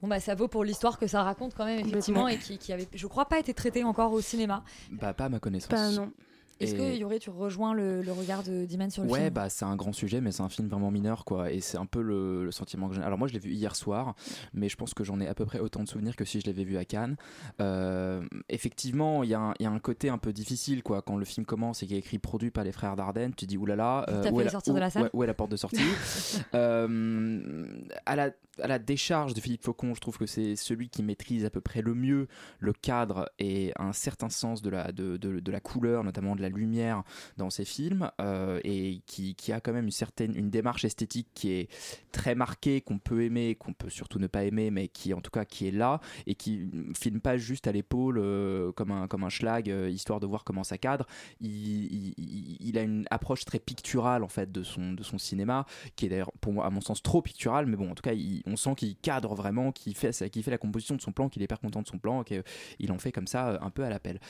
Bon bah ça vaut pour l'histoire que ça raconte quand même effectivement et qui, qui avait, je crois, pas été traité encore au cinéma. Bah, pas à ma connaissance. Pas, non. Est-ce Et- que Yuri, tu rejoins le, le regard Diman sur le Ouais, film bah c'est un grand sujet, mais c'est un film vraiment mineur, quoi. Et c'est un peu le, le sentiment que j'ai. Alors moi, je l'ai vu hier soir, mais je pense que j'en ai à peu près autant de souvenirs que si je l'avais vu à Cannes. Euh, effectivement, il y, a un- il y a un côté un peu difficile, quoi. Quand le film commence et qu'il est écrit produit par les frères Dardenne, tu dis oulala. Euh, fait où, est la, sortir de où- la salle ouais, où est la porte de sortie? Euh, à, la, à la décharge de Philippe Faucon, je trouve que c'est celui qui maîtrise à peu près le mieux le cadre et un certain sens de la, de, de- la couleur, notamment de la lumière dans ses films, euh, et qui, qui a quand même une certaine une démarche esthétique qui est très marquée, qu'on peut aimer, qu'on peut surtout ne pas aimer, mais qui en tout cas qui est là et qui filme pas juste à l'épaule euh, comme un comme un schlag euh, histoire de voir comment ça cadre. Il, a une approche très picturale en fait de son de son cinéma, qui est d'ailleurs pour moi à mon sens trop pictural, mais bon en tout cas il- on sent qu'il cadre vraiment, qu'il fait fait la composition de son plan, qu'il est hyper content de son plan, qu'il en fait comme ça euh, un peu à l'appel.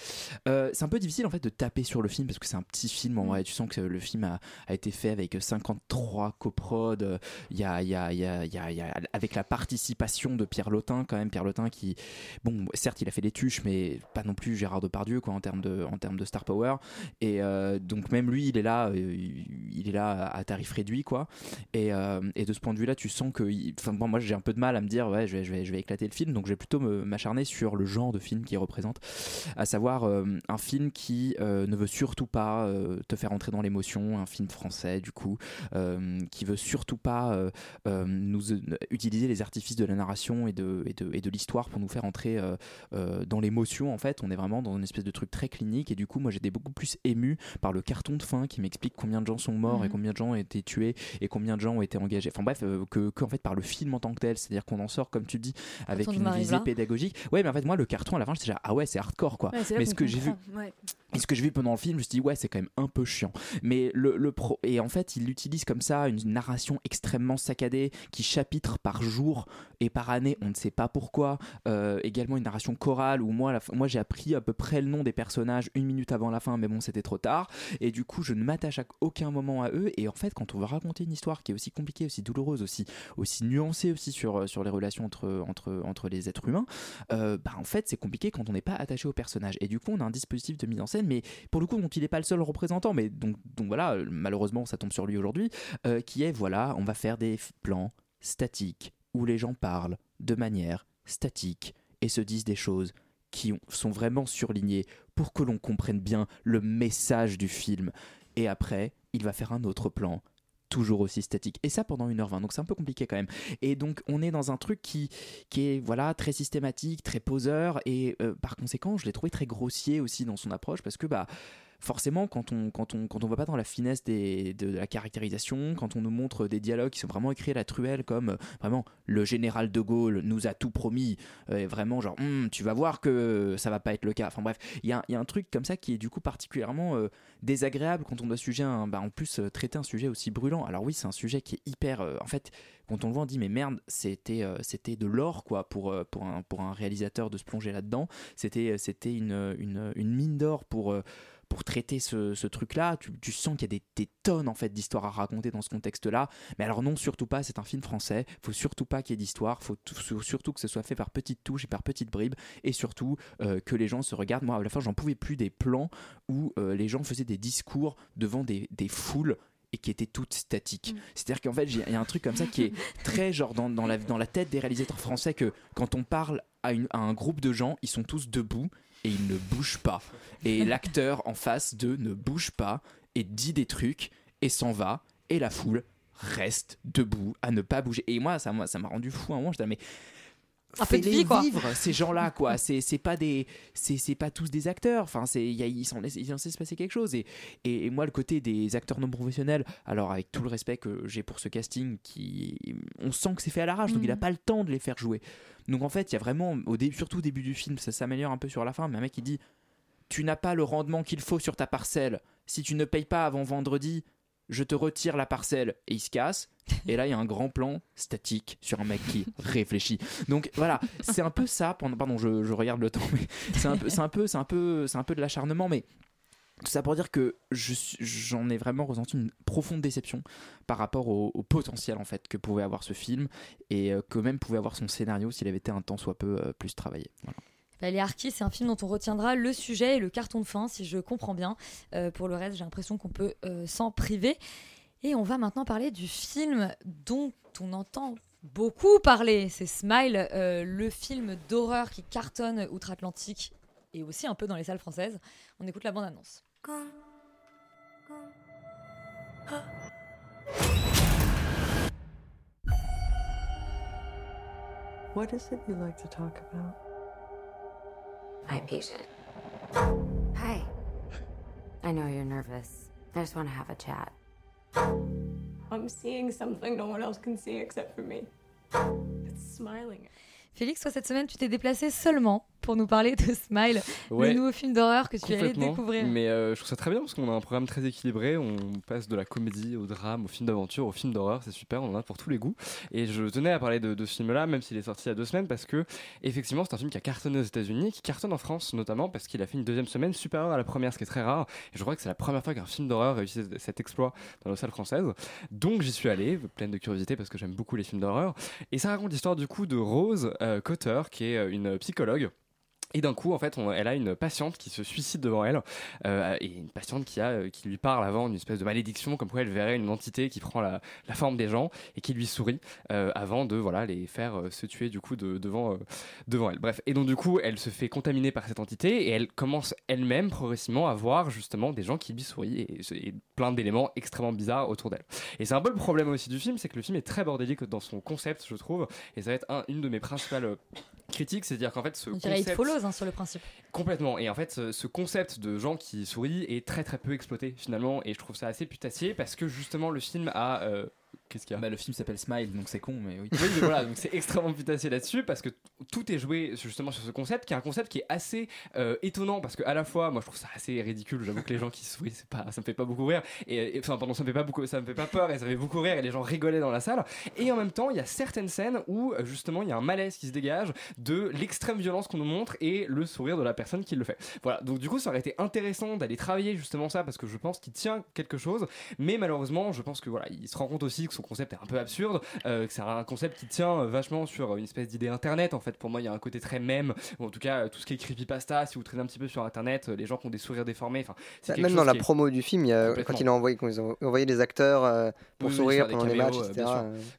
Euh, c'est un peu difficile en fait de taper sur le film parce que c'est un petit film en vrai. Tu sens que le film a, a été fait avec 53 coprods. euh, Il y a, il y a- il y a- il y a- il y a- avec la participation de Pierre Lotin quand même. Pierre Lotin qui, bon, certes il a fait les tuches, mais pas non plus Gérard Depardieu quoi en termes de, en termes de star power. Et euh, donc même lui, il est là, il est là à tarif réduit quoi. Et, euh, et de ce point de vue-là, tu sens que, enfin moi j'ai un peu de mal à me dire ouais, je vais, je vais, je vais éclater le film. Donc je vais plutôt m'acharner sur le genre de film qu'il représente, à savoir euh, un film qui euh, ne veut surtout pas euh, te faire entrer dans l'émotion, un film français du coup, qui veut surtout pas nous utiliser les artifices de la narration et de, et de, et de l'histoire pour nous faire entrer dans l'émotion en fait. On est vraiment dans une espèce de truc très clinique et du coup moi j'étais beaucoup plus ému par le carton de fin qui m'explique combien de gens sont morts et Mhm. combien de gens ont été tués et combien de gens ont été engagés. Enfin bref, que, que en fait par le film en tant que tel, c'est-à-dire qu'on en sort comme tu dis avec une visée pédagogique. Ouais, mais en fait moi le carton à la fin j'étais déjà ah ouais c'est hardcore quoi. Ouais, mais ce que j'ai vu. Et ce que j'ai vu pendant le film, je me suis dit, ouais, c'est quand même un peu chiant. Mais le, le pro. Et en fait, il utilise comme ça une narration extrêmement saccadée qui chapitre par jour et par année, on ne sait pas pourquoi. Euh, également une narration chorale où moi, la moi j'ai appris à peu près le nom des personnages une minute avant la fin, mais bon, c'était trop tard. Et du coup, je ne m'attache à aucun moment à eux. Et en fait, quand on veut raconter une histoire qui est aussi compliquée, aussi douloureuse, aussi, aussi nuancée aussi sur, sur les relations entre, entre, entre les êtres humains, euh, bah, en fait, c'est compliqué quand on n'est pas attaché au personnage. Et du coup, on a un dispositif de mise en scène, mais pour le coup, dont il n'est pas le seul représentant, mais donc, donc voilà, euh, malheureusement, ça tombe sur lui aujourd'hui, euh, qui est voilà, on va faire des plans statiques où les gens parlent de manière statique et se disent des choses qui ont- sont vraiment surlignées pour que l'on comprenne bien le message du film. Et après, il va faire un autre plan toujours aussi statique. Et ça pendant 1h20 donc c'est un peu compliqué quand même. Et donc on est dans un truc qui, est voilà très systématique très poseur. Et euh, par conséquent je l'ai trouvé très grossier aussi dans son approche parce que bah forcément quand on quand on quand on va pas dans la finesse des, de, la caractérisation quand on nous montre des dialogues qui sont vraiment écrits à la truelle comme euh, vraiment le général de Gaulle nous a tout promis euh, et vraiment genre Hum, tu vas voir que ça va pas être le cas. Enfin bref il y a, y a un truc comme ça qui est du coup particulièrement euh, désagréable quand on doit sujet un, bah, en plus traiter un sujet aussi brûlant. Alors oui c'est un sujet qui est hyper en fait quand on le voit on dit mais merde c'était c'était de l'or quoi pour pour un pour un réalisateur de se plonger là dedans c'était une, une, une mine d'or pour pour traiter ce, ce truc-là, tu, tu sens qu'il y a des, des tonnes en fait d'histoires à raconter dans ce contexte-là. Mais alors non, surtout pas, c'est un film français. Faut surtout pas qu'il y ait d'histoire. Faut faut surtout que ce soit fait par petites touches et par petites bribes, et surtout euh, que les gens se regardent. Moi, à la fin, j'en pouvais plus des plans où euh, les gens faisaient des discours devant des, des foules et qui étaient toutes statiques. C'est-à-dire qu'en fait, il y a un truc comme ça qui est très genre dans, dans la, dans la tête des réalisateurs français que quand on parle à, une- à un groupe de gens, ils sont tous debout et ils ne bougent pas. Et l'acteur en face d'eux ne bouge pas et dit des trucs et s'en va et la foule reste debout à ne pas bouger. Et moi, ça moi, ça m'a rendu fou à un moment. J'étais là, mais Un de vie, quoi. vivre ces gens-là quoi. C'est c'est pas des c'est c'est pas tous des acteurs. Enfin c'est il s'en laisse il se passer quelque chose. Et, et et moi le côté des acteurs non professionnels alors avec tout le respect que j'ai pour ce casting qui on sent que c'est fait à l'arrache donc il a Mhm. pas le temps de les faire jouer. Donc en fait il y a vraiment au début surtout au début du film ça s'améliore un peu sur la fin mais un mec qui dit tu n'as pas le rendement qu'il faut sur ta parcelle. Si tu ne payes pas avant vendredi je te retire la parcelle. Et il se casse. Et là il y a un grand plan statique sur un mec qui réfléchit. Donc voilà. C'est un peu ça pendant pardon je, je regarde le temps mais c'est un peu c'est un peu c'est un peu c'est un peu de l'acharnement mais tout ça pour dire que je j'en ai vraiment ressenti une profonde déception par rapport au, au potentiel en fait que pouvait avoir ce film et euh, que même pouvait avoir son scénario s'il avait été un temps soit peu euh, plus travaillé. Voilà. Harkis, c'est un film dont on retiendra le sujet et le carton de fin, si je comprends bien. Euh, pour le reste, j'ai l'impression qu'on peut euh, s'en priver. Et on va maintenant parler du film dont on entend beaucoup parler. C'est Smile, euh, le film d'horreur qui cartonne outre-Atlantique et aussi un peu dans les salles françaises. On écoute la bande-annonce. What is it you like to talk about? My patient. Hi. I know you're nervous. I just want to have a chat. I'm seeing something no one else can see except for me. It's smiling. Félix, toi, cette semaine, tu t'es déplacé seulement pour nous parler de Smile, Ouais. le nouveau film d'horreur que tu allais découvrir. Mais euh, je trouve ça très bien parce qu'on a un programme très équilibré. On passe de la comédie au drame, au film d'aventure, au film d'horreur. C'est super, on en a pour tous les goûts. Et je tenais à parler de, de ce film-là, même s'il est sorti il y a deux semaines, parce que effectivement, c'est un film qui a cartonné aux États-Unis, qui cartonne en France notamment parce qu'il a fait une deuxième semaine supérieure à la première, ce qui est très rare. Et je crois que c'est la première fois qu'un film d'horreur réussit cet exploit dans nos salles françaises. Donc j'y suis allé, pleine de curiosité parce que j'aime beaucoup les films d'horreur. Et ça raconte l'histoire du coup de Rose euh, Cotter, qui est euh, une psychologue. Et d'un coup, en fait, elle a une patiente qui se suicide devant elle, euh, et une patiente qui, a, euh, qui lui parle avant d'une espèce de malédiction, comme quoi elle verrait une entité qui prend la, forme des gens et qui lui sourit euh, avant de voilà les faire se tuer du coup de- devant, devant elle. Bref, et donc du coup, elle se fait contaminer par cette entité et elle commence elle-même progressivement à voir justement des gens qui lui sourient et, plein d'éléments extrêmement bizarres autour d'elle. Et c'est un peu le problème aussi du film, c'est que le film est très bordélique dans son concept, je trouve, et ça va être un- une de mes principales critiques, c'est-à-dire qu'en fait ce On dirait It concept- Follows hein, sur le principe. Complètement. Et en fait, ce, ce concept de gens qui sourient est très très peu exploité finalement. Et je trouve ça assez putassier parce que justement le film a euh, Qu'est-ce qu'il y a Bah, le film s'appelle Smile, donc c'est con, mais oui. Oui, mais voilà, donc c'est extrêmement putassier là-dessus parce que tout est joué justement sur ce concept qui est un concept qui est assez euh, étonnant parce que à la fois, moi je trouve ça assez ridicule. J'avoue que les gens qui se oui, c'est pas, ça me fait pas beaucoup rire et, et- enfin pardon, ça me fait pas beaucoup, ça me fait pas peur et ça me fait beaucoup rire et les gens rigolaient dans la salle. Et en même temps, il y a certaines scènes où euh, justement il y a un malaise qui se dégage de l'extrême violence qu'on nous montre et le sourire de la personne qui le fait. Voilà, donc du coup ça aurait été intéressant d'aller travailler justement ça parce que je pense qu'il tient quelque chose, mais malheureusement je pense que voilà, il se rend compte aussi que son concept est un peu absurde, euh, que c'est un concept qui tient euh, vachement sur une espèce d'idée internet en fait. Pour moi, il y a un côté très même, ou en tout cas euh, tout ce qui est creepypasta. Si vous traînez un petit peu sur internet, euh, les gens qui ont des sourires déformés, enfin, c'est Bah, Même dans la est- promo du film, il y a, Complètement. quand il a envoyé, quand ils ont envoyé les acteurs euh, pour Oui, sourire pendant les matchs, etc.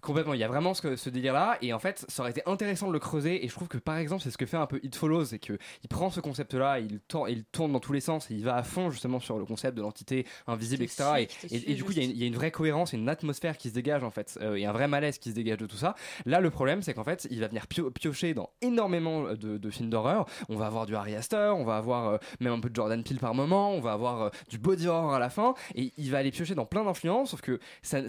Complètement, il y a vraiment ce, ce délire-là, et en fait, ça aurait été intéressant de le creuser, et je trouve que par exemple, c'est ce que fait un peu It Follows, c'est qu'il prend ce concept-là, il, tourne- il tourne dans tous les sens, et il va à fond justement sur le concept de l'entité invisible, etc. suis, Et, du coup, il y, a une- il y a une vraie cohérence et une atmosphère qui se dégage en fait, euh, et un vrai malaise qui se dégage de tout ça. Là, le problème, c'est qu'en fait, il va venir pio- piocher dans énormément de, de films d'horreur. On va avoir du Harry Astor, on va avoir euh, même un peu de Jordan Peele par moment, on va avoir euh, du body horror à la fin, et il va aller piocher dans plein d'influences, sauf que ça,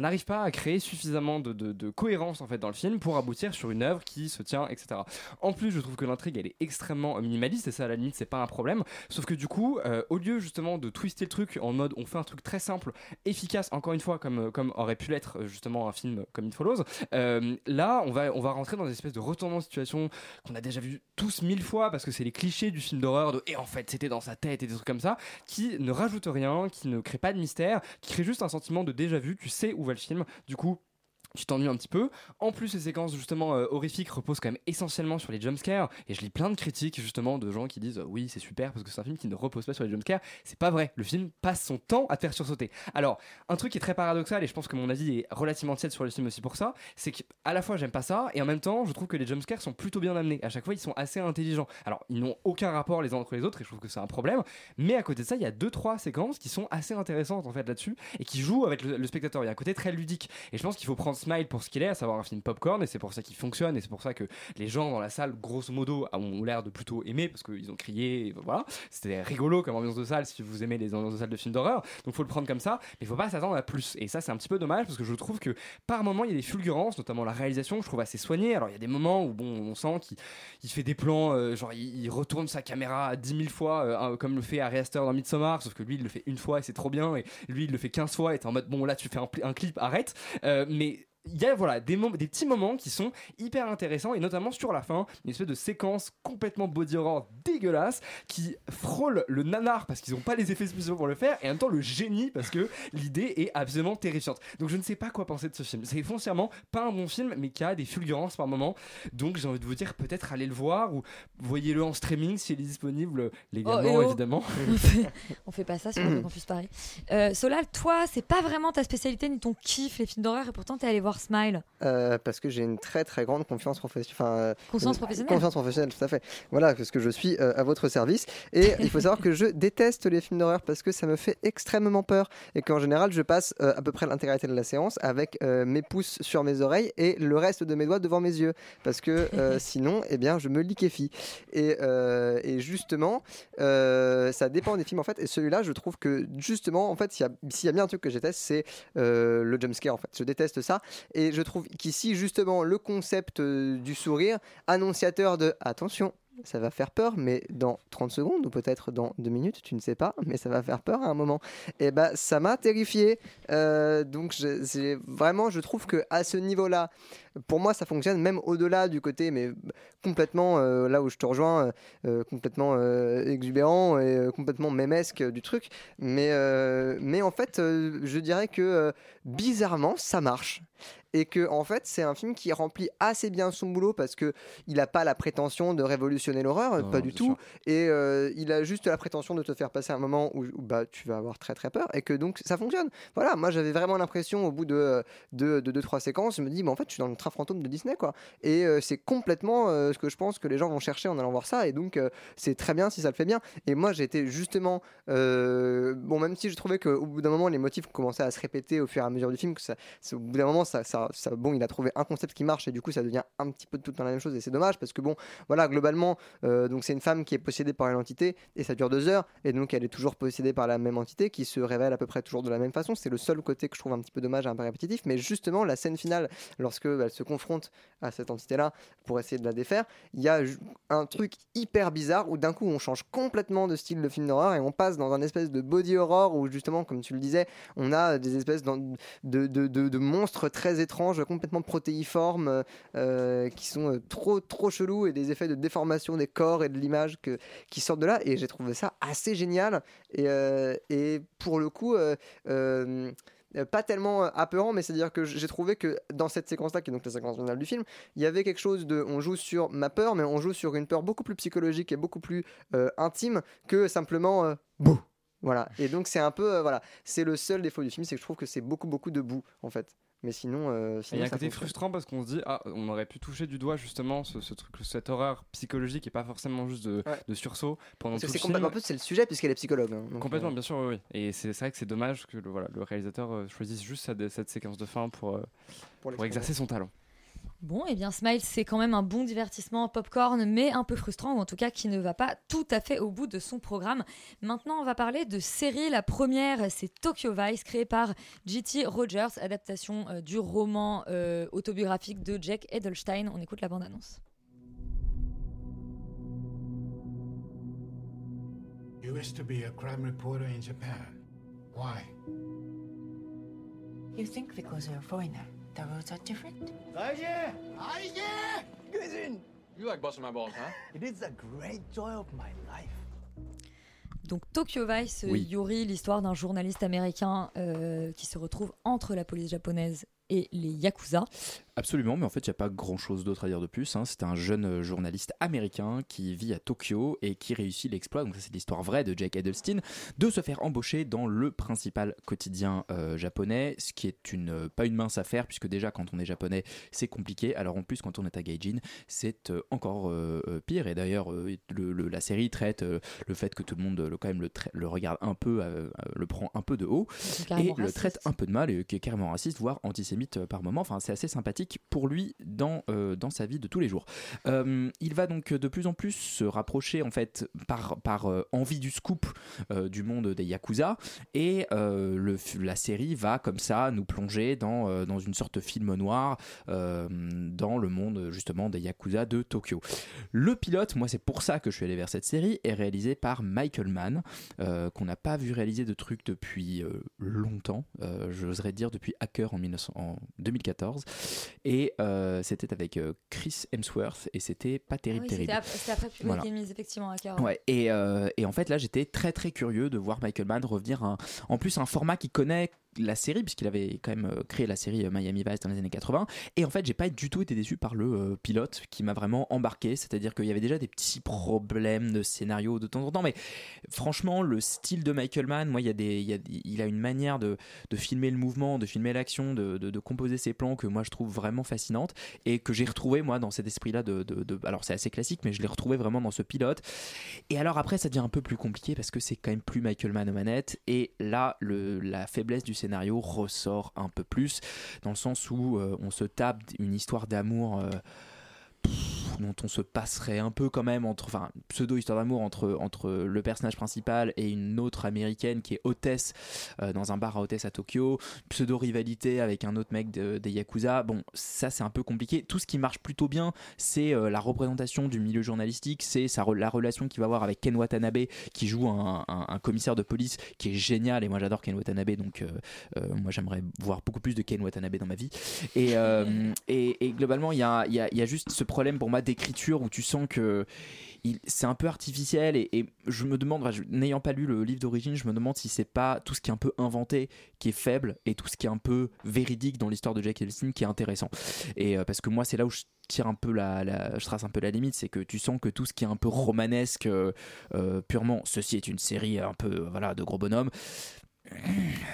n'arrive pas à créer suffisamment de, cohérence en fait dans le film pour aboutir sur une œuvre qui se tient, etc. En plus, je trouve que l'intrigue elle est extrêmement minimaliste, et ça à la limite c'est pas un problème. Sauf que du coup, euh, au lieu justement de twister le truc en mode on fait un truc très simple, efficace, encore une fois comme, comme aurait pu l'être euh, justement un film comme It Follows, euh, là on va, on va rentrer dans une espèce de retournement de situation qu'on a déjà vu tous mille fois parce que c'est les clichés du film d'horreur de et en fait c'était dans sa tête et des trucs comme ça qui ne rajoutent rien, qui ne créent pas de mystère, qui créent juste un sentiment de déjà vu, tu sais où va le film, du coup tu t'ennuies un petit peu. En plus, ces séquences justement euh, horrifiques reposent quand même essentiellement sur les jumpscares. Et je lis plein de critiques justement de gens qui disent euh, oui, c'est super parce que c'est un film qui ne repose pas sur les jumpscares. C'est pas vrai. Le film passe son temps à te faire sursauter. Alors, un truc qui est très paradoxal et je pense que mon avis est relativement tiède sur le film aussi pour ça, c'est qu'à la fois j'aime pas ça et en même temps je trouve que les jumpscares sont plutôt bien amenés. À chaque fois, ils sont assez intelligents. Alors, ils n'ont aucun rapport les uns entre les autres et je trouve que c'est un problème. Mais à côté de ça, il y a deux trois séquences qui sont assez intéressantes en fait là-dessus et qui jouent avec le, le spectateur. Il y a un côté très ludique et je pense qu'il faut prendre Pour ce qu'il est, à savoir un film popcorn et c'est pour ça qu'il fonctionne et c'est pour ça que les gens dans la salle, grosso modo, ont l'air de plutôt aimer parce qu'ils ont crié. voilà, c'était rigolo comme ambiance de salle si vous aimez les ambiances de salle de films d'horreur. Donc faut le prendre comme ça, mais faut pas s'attendre à plus. Et ça c'est un petit peu dommage parce que je trouve que par moments il y a des fulgurances, notamment la réalisation, je trouve assez soignée. Alors il y a des moments où bon, on sent qu'il il fait des plans, euh, genre il, retourne sa caméra 10 000 fois, euh, comme le fait Ari Aster dans Midsommar, sauf que lui il le fait une fois et c'est trop bien, et lui il le fait 15 fois et t'es en mode bon là tu fais un clip, arrête. Euh, mais il y a voilà des, petits moments qui sont hyper intéressants et notamment sur la fin une espèce de séquence complètement body horror dégueulasse qui frôle le nanar parce qu'ils n'ont pas les effets spéciaux pour le faire et en même temps le génie parce que l'idée est absolument terrifiante. Donc je ne sais pas quoi penser de ce film. C'est foncièrement pas un bon film mais qui a des fulgurances par moment. Donc j'ai envie de vous dire peut-être allez le voir ou voyez-le en streaming s'il est disponible légalement Oh, évidemment. On, fait, on fait pas ça sur Radio Campus Paris. Euh, Solal, toi, c'est pas vraiment ta spécialité ni ton kiff, les films d'horreur, et pourtant t'es allé voir Smile. Euh, parce que j'ai une très très grande confiance professionnelle. Enfin, euh, professionnelle. Confiance professionnelle, tout à fait. Voilà, parce que je suis euh, à votre service. Et il faut savoir que je déteste les films d'horreur parce que ça me fait extrêmement peur. Et qu'en général, je passe euh, à peu près l'intégralité de la séance avec mes pouces sur mes oreilles et le reste de mes doigts devant mes yeux. Parce que sinon, eh bien, je me liquéfie. Et, et justement, ça dépend des films en fait. Et celui-là, je trouve que justement, en fait, s'il y, a- s'il y a bien un truc que je déteste, c'est le jumpscare en fait. Je déteste ça. Et je trouve qu'ici, justement, le concept euh, du sourire, annonciateur de attention. Ça va faire peur, mais dans 30 secondes ou peut-être dans 2 minutes, tu ne sais pas, mais ça va faire peur à un moment. Et ben, ça m'a terrifié. Euh, donc, je- vraiment, je trouve que à ce niveau-là, pour moi, ça fonctionne même au-delà du côté, mais complètement euh, là où je te rejoins, euh, complètement exubérant et complètement mémesque du truc. Mais, mais en fait, je dirais que bizarrement, ça marche. Et que en fait, c'est un film qui remplit assez bien son boulot parce que il n'a pas la prétention de révolutionner l'horreur, Non, pas du tout. sûr. Et euh, il a juste la prétention de te faire passer un moment où, où, bah, tu vas avoir très très peur et que donc ça fonctionne. Voilà, moi j'avais vraiment l'impression au bout de 2-3 de, deux, trois séquences, je me dis, mais en fait, je suis dans le train fantôme de Disney quoi. Et euh, c'est complètement euh, ce que je pense que les gens vont chercher en allant voir ça. Et donc, c'est très bien si ça le fait bien. Et moi, j'ai été justement. bon, même si je trouvais qu'au bout d'un moment, les motifs commençaient à se répéter au fur et à mesure du film, que ça, au bout d'un moment, ça, ça bon, il a trouvé un concept qui marche et du coup, ça devient un petit peu tout dans la même chose et c'est dommage parce que bon, voilà, globalement, euh, donc c'est une femme qui est possédée par une entité et ça dure deux heures et donc elle est toujours possédée par la même entité qui se révèle à peu près toujours de la même façon. C'est le seul côté que je trouve un petit peu dommage, un peu répétitif, mais justement la scène finale, lorsque elle se confronte à cette entité-là pour essayer de la défaire, il y a un truc hyper bizarre où d'un coup on change complètement de style de film d'horreur et on passe dans un espèce de body horror où justement, comme tu le disais, on a des espèces de, de, de, de monstres très étranges, complètement protéiformes, euh, qui sont euh, trop trop chelous et des effets de déformation des corps et de l'image qui sortent de là. Et j'ai trouvé ça assez génial. Et, euh, pour le coup, pas tellement apeurant, mais c'est-à-dire que j'ai trouvé que dans cette séquence-là, qui est donc la séquence finale du film, il y avait quelque chose de. On joue sur ma peur, mais on joue sur une peur beaucoup plus psychologique et beaucoup plus intime que simplement. bouh voilà. Et donc c'est un peu. voilà. C'est le seul défaut du film, c'est que je trouve que c'est beaucoup, beaucoup de boue, en fait. Mais sinon, euh, il y a un côté frustrant parce qu'on se dit ah on aurait pu toucher du doigt justement ce, ce truc cette horreur psychologique et pas forcément juste de, de sursaut pendant tout le film. En plus c'est le sujet puisqu'elle est psychologue. Hein, complètement euh. bien sûr oui, et c'est vrai que c'est dommage que le, voilà le réalisateur euh, choisisse juste cette, cette, séquence de fin pour pour, pour exercer son talent. Bon, et eh bien Smile, c'est quand même un bon divertissement popcorn, mais un peu frustrant, ou en tout cas qui ne va pas tout à fait au bout de son programme. Maintenant, on va parler de série. La première, c'est Tokyo Vice, créée par G.T. Rogers, adaptation euh, du roman euh, autobiographique de Jack Edelstein. On écoute la bande-annonce. You used to be a crime reporter in Japan. Why? You think because you're a foreigner? The roads are different. Aye, aye, cousin. You like busting my balls, huh? It is a great joy of my life. Donc Tokyo Vice, oui. Yuri, l'histoire d'un journaliste américain euh, qui se retrouve entre la police japonaise et les Yakuza. Absolument, mais en fait, il n'y a pas grand-chose d'autre à dire de plus. Hein. C'est un jeune euh, journaliste américain qui vit à Tokyo et qui réussit l'exploit, donc ça c'est l'histoire vraie de Jake Edelstein, de se faire embaucher dans le principal quotidien euh, japonais, ce qui est une, euh, pas une mince affaire, puisque déjà quand on est japonais, c'est compliqué. Alors en plus, quand on est à Gaijin, c'est encore pire. Et d'ailleurs, la série traite le fait que tout le monde le, quand même le, le regarde un peu, le prend un peu de haut, et le traite un peu de mal, et qui est carrément raciste, voire antisémite par moment. Enfin, c'est assez sympathique pour lui dans, euh, dans sa vie de tous les jours. Euh, il va donc de plus en plus se rapprocher, en fait, par, par envie du scoop du monde des Yakuza. Et le, la série va, comme ça, nous plonger dans, dans une sorte de film noir dans le monde, justement, des Yakuza de Tokyo. Le pilote, moi, c'est pour ça que je suis allé vers cette série, est réalisé par Michael Mann, qu'on n'a pas vu réaliser de trucs depuis longtemps. J'oserais dire depuis Hacker en, 1900, 2014. Et euh, c'était avec euh, Chris Hemsworth et c'était pas terrible, oui, terrible. C'était après voilà. Games, effectivement, à Ouais, et, euh, et, en fait, là, j'étais très très curieux de voir Michael Mann revenir un, en plus un format qu'il connaît la série, puisqu'il avait quand même euh, créé la série euh, Miami Vice dans les années 80. Et en fait, j'ai pas du tout été déçu par le euh, pilote qui m'a vraiment embarqué. C'est-à-dire qu'il y avait déjà des petits problèmes de scénario de temps en temps. Mais franchement, le style de Michael Mann, moi, il, y a des, il, a, une manière de, filmer le mouvement, de filmer l'action, de, composer ses plans que moi je trouve vraiment fascinante et que j'ai retrouvé moi dans cet esprit-là de, alors c'est assez classique, mais je l'ai retrouvé vraiment dans ce pilote. Et alors après, ça devient un peu plus compliqué parce que c'est quand même plus Michael Mann aux manettes. Et là, la faiblesse du scénario ressort un peu plus, dans le sens où euh, on se tape une histoire d'amour. Euh, dont on se passerait un peu quand même entre enfin pseudo histoire d'amour entre entre le personnage principal et une autre américaine qui est hôtesse euh, dans un bar à hôtesse à Tokyo pseudo rivalité avec un autre mec des yakuza. Bon ça c'est un peu compliqué. Tout ce qui marche plutôt bien c'est euh, la représentation du milieu journalistique c'est la relation qu'il va avoir avec Ken Watanabe qui joue un, commissaire de police qui est génial. Et moi j'adore Ken Watanabe donc euh, moi j'aimerais voir beaucoup plus de Ken Watanabe dans ma vie. Et, et, globalement il y a, y, a, y a juste ce problème pour moi d'écriture où tu sens que c'est un peu artificiel et, je me demande, n'ayant pas lu le livre d'origine, je me demande si c'est pas tout ce qui est un peu inventé qui est faible et tout ce qui est un peu véridique dans l'histoire de Jack Ellison qui est intéressant. Et euh, parce que moi, c'est là où je tire un peu la, je trace un peu la limite, c'est que tu sens que tout ce qui est un peu romanesque, euh, euh, purement, ceci est une série un peu voilà de gros bonhommes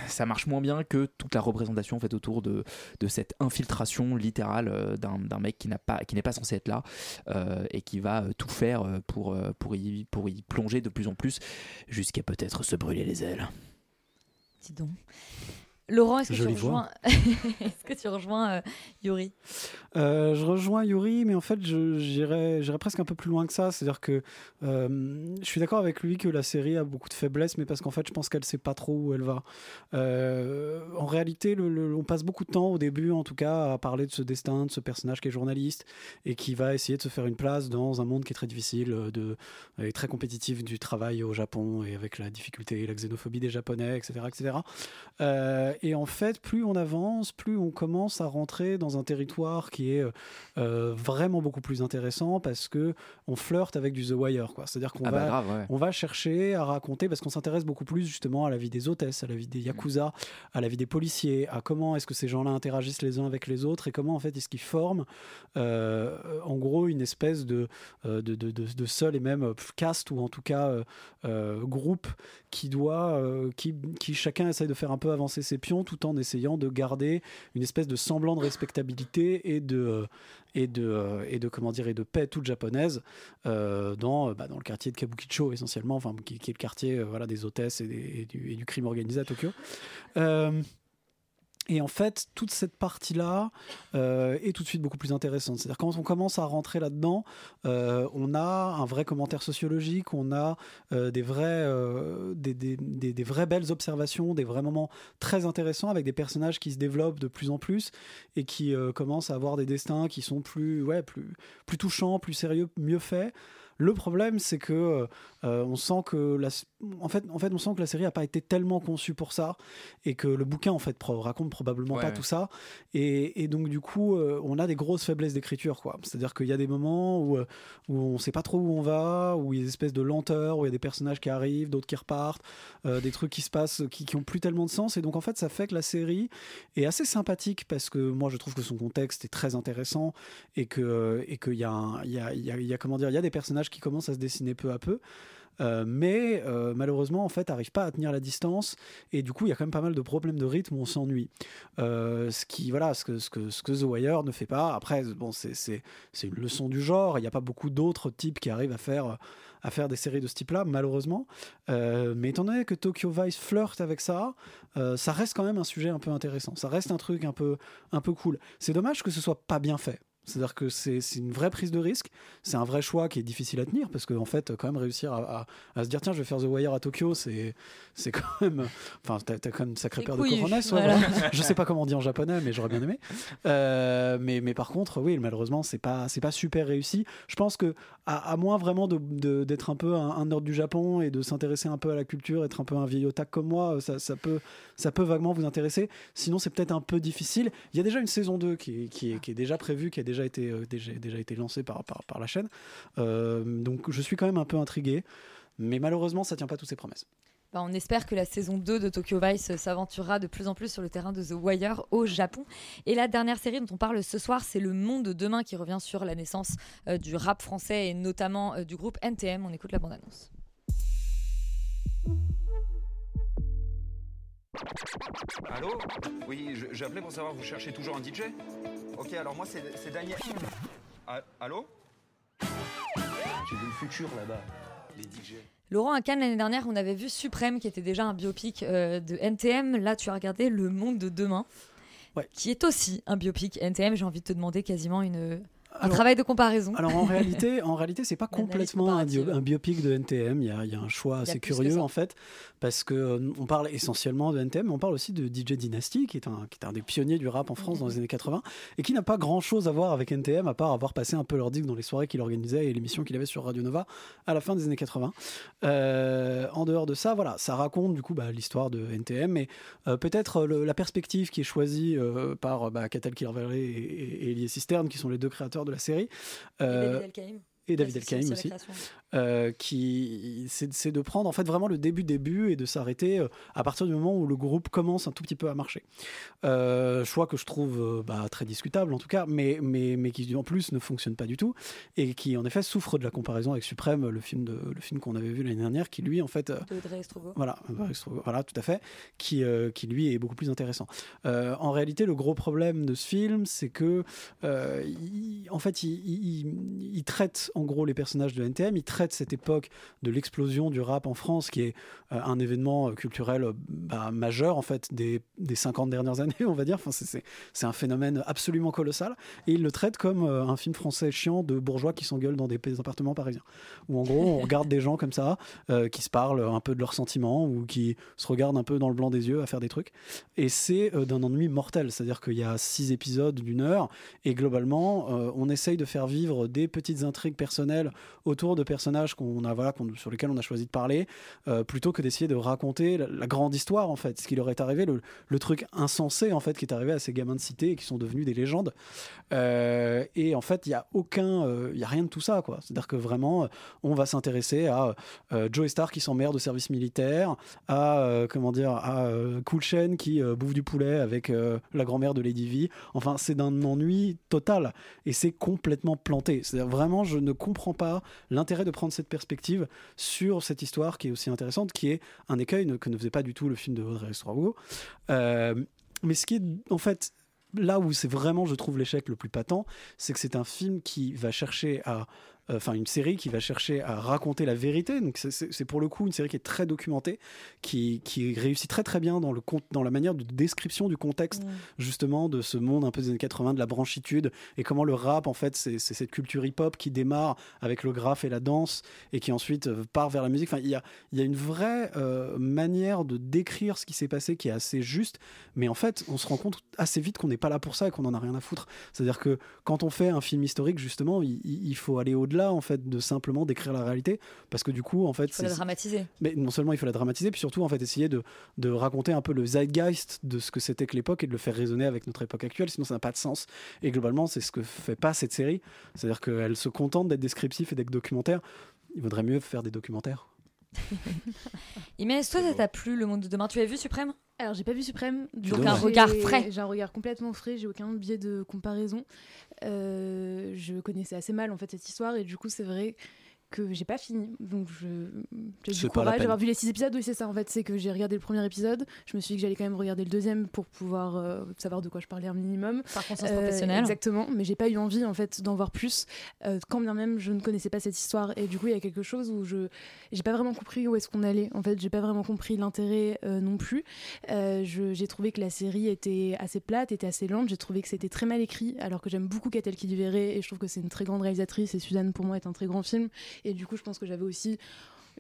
ça marche moins bien que toute la représentation faite autour de, de cette infiltration littérale euh, d'un mec qui n'a pas qui n'est pas censé être là euh, et qui va euh, tout faire pour pour y, pour y plonger de plus en plus jusqu'à peut-être se brûler les ailes. Dis donc. Laurent, est-ce que, tu rejoins... que tu rejoins euh, Yuri? Euh, je rejoins Yuri, mais en fait, j'irais presque un peu plus loin que ça. C'est-à-dire que euh, je suis d'accord avec lui que la série a beaucoup de faiblesses, mais parce qu'en fait, je pense qu'elle sait pas trop où elle va. Euh, en réalité, le- le- on passe beaucoup de temps au début, en tout cas, à parler de ce destin, de ce personnage qui est journaliste et qui va essayer de se faire une place dans un monde qui est très difficile, de, et très compétitif du travail au Japon et avec la difficulté et la xénophobie des Japonais, etc., etc. Euh, et en fait, plus on avance, plus on commence à rentrer dans un territoire qui est euh, vraiment beaucoup plus intéressant parce que on flirte avec du The Wire, quoi. C'est-à-dire qu'on Ah va, bah grave, ouais. on va chercher à raconter parce qu'on s'intéresse beaucoup plus justement à la vie des hôtesses, à la vie des yakuza, à la vie des policiers, à comment est-ce que ces gens-là interagissent les uns avec les autres et comment en fait est-ce qu'ils forment, euh, en gros, une espèce de euh, de, de, de- de seul et même euh, caste ou en tout cas euh, euh, groupe qui doit, euh, qui, qui chacun essaye de faire un peu avancer ses tout en essayant de garder une espèce de semblant de respectabilité et de euh, et de euh, et de comment dire et de paix toute japonaise euh, dans bah, dans le quartier de Kabukicho essentiellement, enfin qui, est le quartier voilà des hôtesses et, du, crime organisé à Tokyo. Et en fait, toute cette partie-là euh, est tout de suite beaucoup plus intéressante. C'est-à-dire quand on commence à rentrer là-dedans, euh, on a un vrai commentaire sociologique, on a euh, des, vrais, des, des- des- vraies belles observations, des vrais moments très intéressants avec des personnages qui se développent de plus en plus et qui commencent à avoir des destins qui sont plus, ouais, plus, plus touchants, plus sérieux, mieux faits. Le problème, c'est que euh, on sent que la, en fait, en fait, on sent que la série n'a pas été tellement conçue pour ça et que le bouquin en fait pro- raconte probablement Ouais, pas ouais. tout ça. Et, et donc du coup, euh, on a des grosses faiblesses d'écriture, quoi. C'est-à-dire qu'il y a des moments où, euh, où on sait pas trop où on va, où il y a des espèces de lenteur, où il y a des personnages qui arrivent, d'autres qui repartent, euh, des trucs qui se passent qui, qui ont plus tellement de sens. Et donc en fait, ça fait que la série est assez sympathique parce que moi, je trouve que son contexte est très intéressant et que et qu'il y a, il y a, il y a- y a comment dire, il y a des personnages qui commencent à se dessiner peu à peu. Euh, mais euh, malheureusement en fait n'arrive pas à tenir la distance. Et du coup il y a quand même pas mal de problèmes de rythme on s'ennuie. Euh, ce qui voilà ce que, ce que ce que The Wire ne fait pas. Après bon c'est c'est une leçon du genre. Il n'y a pas beaucoup d'autres types qui arrivent à faire à faire des séries de ce type là malheureusement mais étant donné que Tokyo Vice flirte avec ça ça reste quand même un sujet un peu intéressant. Ça reste un truc un peu un peu cool. C'est dommage que ce soit pas bien fait c'est-à-dire que c'est une vraie prise de risque, c'est un vrai choix qui est difficile à tenir parce qu'en en fait, quand même réussir à, à- à se dire tiens, je vais faire The Wire à Tokyo, c'est quand même. Enfin, t'as as quand même une sacrée paire de ouais, voilà. voilà. Je sais pas comment on dit en japonais, mais j'aurais bien aimé. Euh, mais, mais par contre, oui, malheureusement, c'est pas, pas super réussi. Je pense que, à, à moins vraiment de- de- d'être un peu un, un nerd du Japon et de s'intéresser un peu à la culture, être un peu un vieil otak comme moi, ça, ça peut, ça peut vaguement vous intéresser. Sinon, c'est peut-être un peu difficile. Il y a déjà une saison 2 qui est, qui est, qui est déjà prévue, qui a déjà été, euh, déjà, été lancée par, par, par la chaîne. Euh, donc, je suis quand même un peu intrigué. Mais malheureusement, ça tient pas toutes ses promesses. Bah, on espère que la saison 2 de Tokyo Vice s'aventurera de plus en plus sur le terrain de The Wire au Japon. Et la dernière série dont on parle ce soir, c'est Le Monde de demain qui revient sur la naissance euh, du rap français et notamment du groupe NTM. On écoute la bande-annonce. Allô? Oui, appelé pour savoir, vous cherchez toujours un DJ Ok, alors moi c'est c'est Daniel. Ah, allô? J'ai vu le futur là-bas. Les DJ. Laurent, à Cannes l'année dernière, on avait vu Suprême qui était déjà un biopic euh, de NTM. Là, tu as regardé Le Monde de demain. Qui est aussi un biopic NTM, j'ai envie de te demander quasiment une, un travail de comparaison. Alors en réalité, en réalité, c'est pas complètement un, bio- comparative. un biopic de NTM. Il y a, il y a un choix assez curieux en fait, parce que euh, on parle essentiellement de NTM, mais on parle aussi de DJ Dynasty, qui est un, qui est un des pionniers du rap en France dans les années 80, et qui n'a pas grand chose à voir avec NTM à part avoir passé un peu leur disque dans les soirées qu'il organisait et l'émission qu'il avait sur Radio Nova à la fin des années 80. Euh, en dehors de ça, voilà, ça raconte du coup bah, l'histoire de NTM, mais euh, peut-être la perspective qui est choisie par bah, Catal Kilverley et, et, et Elie Cisterne, qui sont les deux créateurs de la série. Euh. Et David Elkaïm aussi euh, qui c'est de prendre en fait vraiment le début début et de s'arrêter euh, à partir du moment où le groupe commence un tout petit peu à marcher. Euh, choix que je trouve bah, très discutable en tout cas, mais mais mais qui en plus ne fonctionne pas du tout et qui en effet souffre de la comparaison avec Suprême, le film de le film qu'on avait vu l'année dernière, qui lui en fait voilà, voilà, tout à fait, qui, qui lui est beaucoup plus intéressant. En réalité, le gros problème de ce film, c'est que, il- en fait, il, il- il traite en gros les personnages de NTM, il traite cette époque de l'explosion du rap en France, qui est euh, un événement euh, culturel euh, bah, majeur en fait des, des 50 dernières années, on va dire. Enfin, c'est- un phénomène absolument colossal. Et il le traite comme euh, un film français chiant de bourgeois qui s'engueulent dans des, appartements parisiens. Où en gros, on regarde des gens comme ça, euh, qui se parlent un peu de leurs sentiments ou qui se regardent un peu dans le blanc des yeux à faire des trucs. Et c'est d'un ennui mortel. C'est-à-dire qu'il y a six épisodes d'une heure et globalement, on essaye de faire vivre des petites intrigues personnelles autour de personnages qu'on a, voilà, sur lesquels on a choisi de parler, euh, plutôt que d'essayer de raconter la, grande histoire en fait, ce qui leur est arrivé, le, truc insensé en fait qui est arrivé à ces gamins de cité et qui sont devenus des légendes. Euh, et en fait, il y a aucun, euh, il y a rien de tout ça quoi. C'est-à-dire que vraiment, on va s'intéresser à Joe Star qui s'emmerde au service militaire, à comment dire, à Cool qui bouffe du poulet avec la grand-mère de Lady V. Enfin, c'est d'un ennui total et c'est complètement planté. C'est-à-dire vraiment, je ne comprends pas l'intérêt de prendre cette perspective sur cette histoire qui est aussi intéressante, qui est un écueil que ne faisait pas du tout le film de Audrey Estroggo. Euh, mais ce qui est en fait là où c'est vraiment, je trouve, l'échec le plus patent, c'est que c'est un film qui va chercher à. Euh, Enfin, une série qui va chercher à raconter la vérité. Donc, c'est- pour le coup une série qui est très documentée, qui, qui réussit très très bien dans, le, dans la manière de description du contexte, justement, de ce monde un peu des années 80, de la branchitude, et comment le rap, en fait, c'est cette culture hip-hop qui démarre avec le graphe et la danse, et qui ensuite euh, part vers la musique. Enfin, il y a, y a une vraie euh, manière de décrire ce qui s'est passé qui est assez juste, mais en fait, on se rend compte assez vite qu'on n'est pas là pour ça et qu'on en a rien à foutre. C'est-à-dire que quand on fait un film historique, justement, il faut aller au-delà en fait de simplement décrire la réalité, parce que du coup, en fait, Il faut la dramatiser. mais non seulement il faut la dramatiser, puis surtout en fait essayer de, de raconter un peu le zeitgeist de ce que c'était que l'époque et de le faire résonner avec notre époque actuelle, sinon ça n'a pas de sens. Et globalement, c'est ce que fait pas cette série, c'est-à-dire qu'elle se contente d'être descriptif et d'être documentaire. Il vaudrait mieux faire des documentaires. Inès, toi, ça t'a plu le monde de demain? Tu as vu Suprême? Alors, j'ai pas vu Suprême. Donc un j'ai- regard frais. J'ai un regard complètement frais, j'ai aucun biais de comparaison. Euh, je connaissais assez mal en fait cette histoire et du coup, c'est vrai que j'ai pas fini. Donc, je j'ai C'est du courage d'avoir vu les six épisodes. Oui, c'est ça en fait. C'est que j'ai regardé le premier épisode. Je me suis dit que j'allais quand même regarder le deuxième pour pouvoir euh, savoir de quoi je parlais un minimum. Par conscience professionnelle. Exactement. Mais j'ai pas eu envie en fait d'en voir plus, euh, quand bien même je ne connaissais pas cette histoire. Et du coup, il y a quelque chose où je j'ai pas vraiment compris où est-ce qu'on allait. En fait, j'ai pas vraiment compris l'intérêt euh, non plus. Euh, je- j'ai trouvé que la série était assez plate, était assez lente. J'ai trouvé que c'était très mal écrit, alors que j'aime beaucoup Catel qui et je trouve que c'est une très grande réalisatrice. Et Suzanne, pour moi, est un très grand film. Et du coup, je pense que j'avais aussi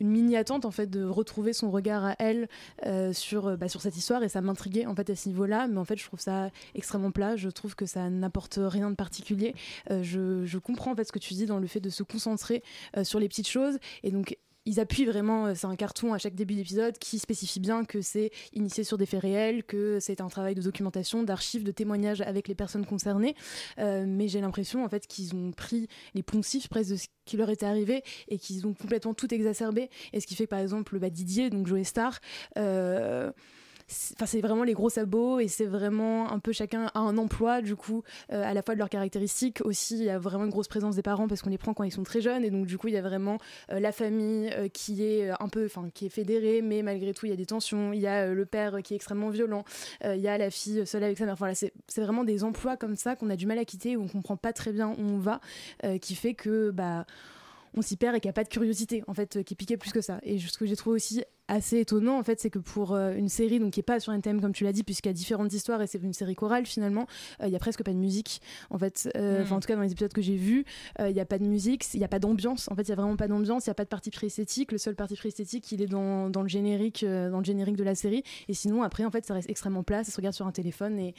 une mini attente en fait de retrouver son regard à elle euh, sur euh, bah, sur cette histoire. Et ça m'intriguait en fait à ce niveau-là. Mais en fait je trouve ça extrêmement plat. Je trouve que ça n'apporte rien de particulier. Euh, je, je comprends en fait ce que tu dis dans le fait de se concentrer sur les petites choses. Et donc ils appuient vraiment, euh, c'est un carton à chaque début d'épisode qui spécifie bien que c'est initié sur des faits réels, que c'est un travail de documentation, d'archives, de témoignages avec les personnes concernées. Euh, mais j'ai l'impression en fait qu'ils ont pris les poncifs presque de ce qui leur était arrivé et qu'ils ont complètement tout exacerbé. Et ce qui fait que par exemple bah, Didier, donc Joe Star, euh, Enfin, c'est vraiment les gros sabots et c'est vraiment un peu chacun a un emploi du coup euh, à la fois de leurs caractéristiques. Aussi il y a vraiment une grosse présence des parents parce qu'on les prend quand ils sont très jeunes et donc du coup il y a vraiment euh, la famille euh, qui est un peu enfin qui est fédérée mais malgré tout il y a des tensions. Il y a le père qui est extrêmement violent il y a la fille seule avec sa mère. Enfin là c'est vraiment des emplois comme ça qu'on a du mal à quitter où on comprend pas très bien où on va qui fait que bah on s'y perd et qu'il n'y a pas de curiosité en fait euh, qui est piquée plus que ça. Et ce que j'ai trouvé aussi assez étonnant en fait c'est que pour euh, une série donc qui est pas sur un thème comme tu l'as dit puisqu'il y a différentes histoires et c'est une série chorale finalement euh, il y a presque pas de musique en fait Euh, Mm. en tout cas dans les épisodes que j'ai vus euh, il y a pas de musique il y a pas d'ambiance en fait il y a vraiment pas d'ambiance il y a pas de parti pris esthétique le seul parti pris esthétique il est dans, dans le générique euh, dans le générique de la série. Et sinon après en fait ça reste extrêmement plat ça se regarde sur un téléphone et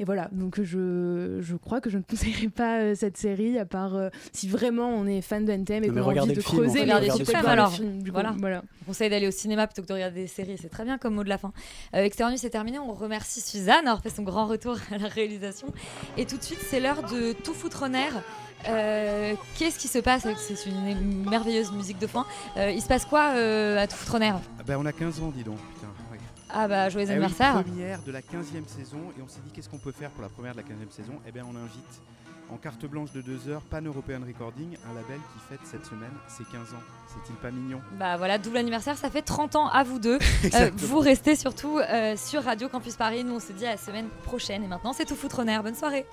et voilà, donc je, je crois que je ne conseillerais pas euh, cette série, à part euh, si vraiment on est fan de NTM et qu'on a envie de creuser fait. les Suprême Suprême. alors. film, du coup. voilà. voilà. On conseille d'aller au cinéma plutôt que de regarder des séries. C'est très bien comme mot de la fin. Euh, Extérieur Nuit, c'est terminé. On remercie Suzanne d'avoir fait son grand retour à la réalisation. Et tout de suite, c'est l'heure de tout foutre en air. Euh, Qu'est-ce qui se passe avec C'est une merveilleuse musique de fin? Euh, il se passe quoi euh, à tout foutre en air? Ah bah, on a 15 ans, dis donc. Putain. Ah bah, joyeux Eh oui, anniversaire. première de la 15e saison et on s'est dit qu'est-ce qu'on peut faire pour la première de la 15e saison? Eh bien on invite en carte blanche de 2 heures Pan European Recording, un label qui fête cette semaine ses 15 ans. C'est-il pas mignon? Bah voilà, double anniversaire, ça fait 30 ans à vous deux. Euh, vous restez surtout euh, sur Radio Campus Paris. Nous, on se dit à la semaine prochaine. Et maintenant, c'est tout foutre en air. Bonne soirée.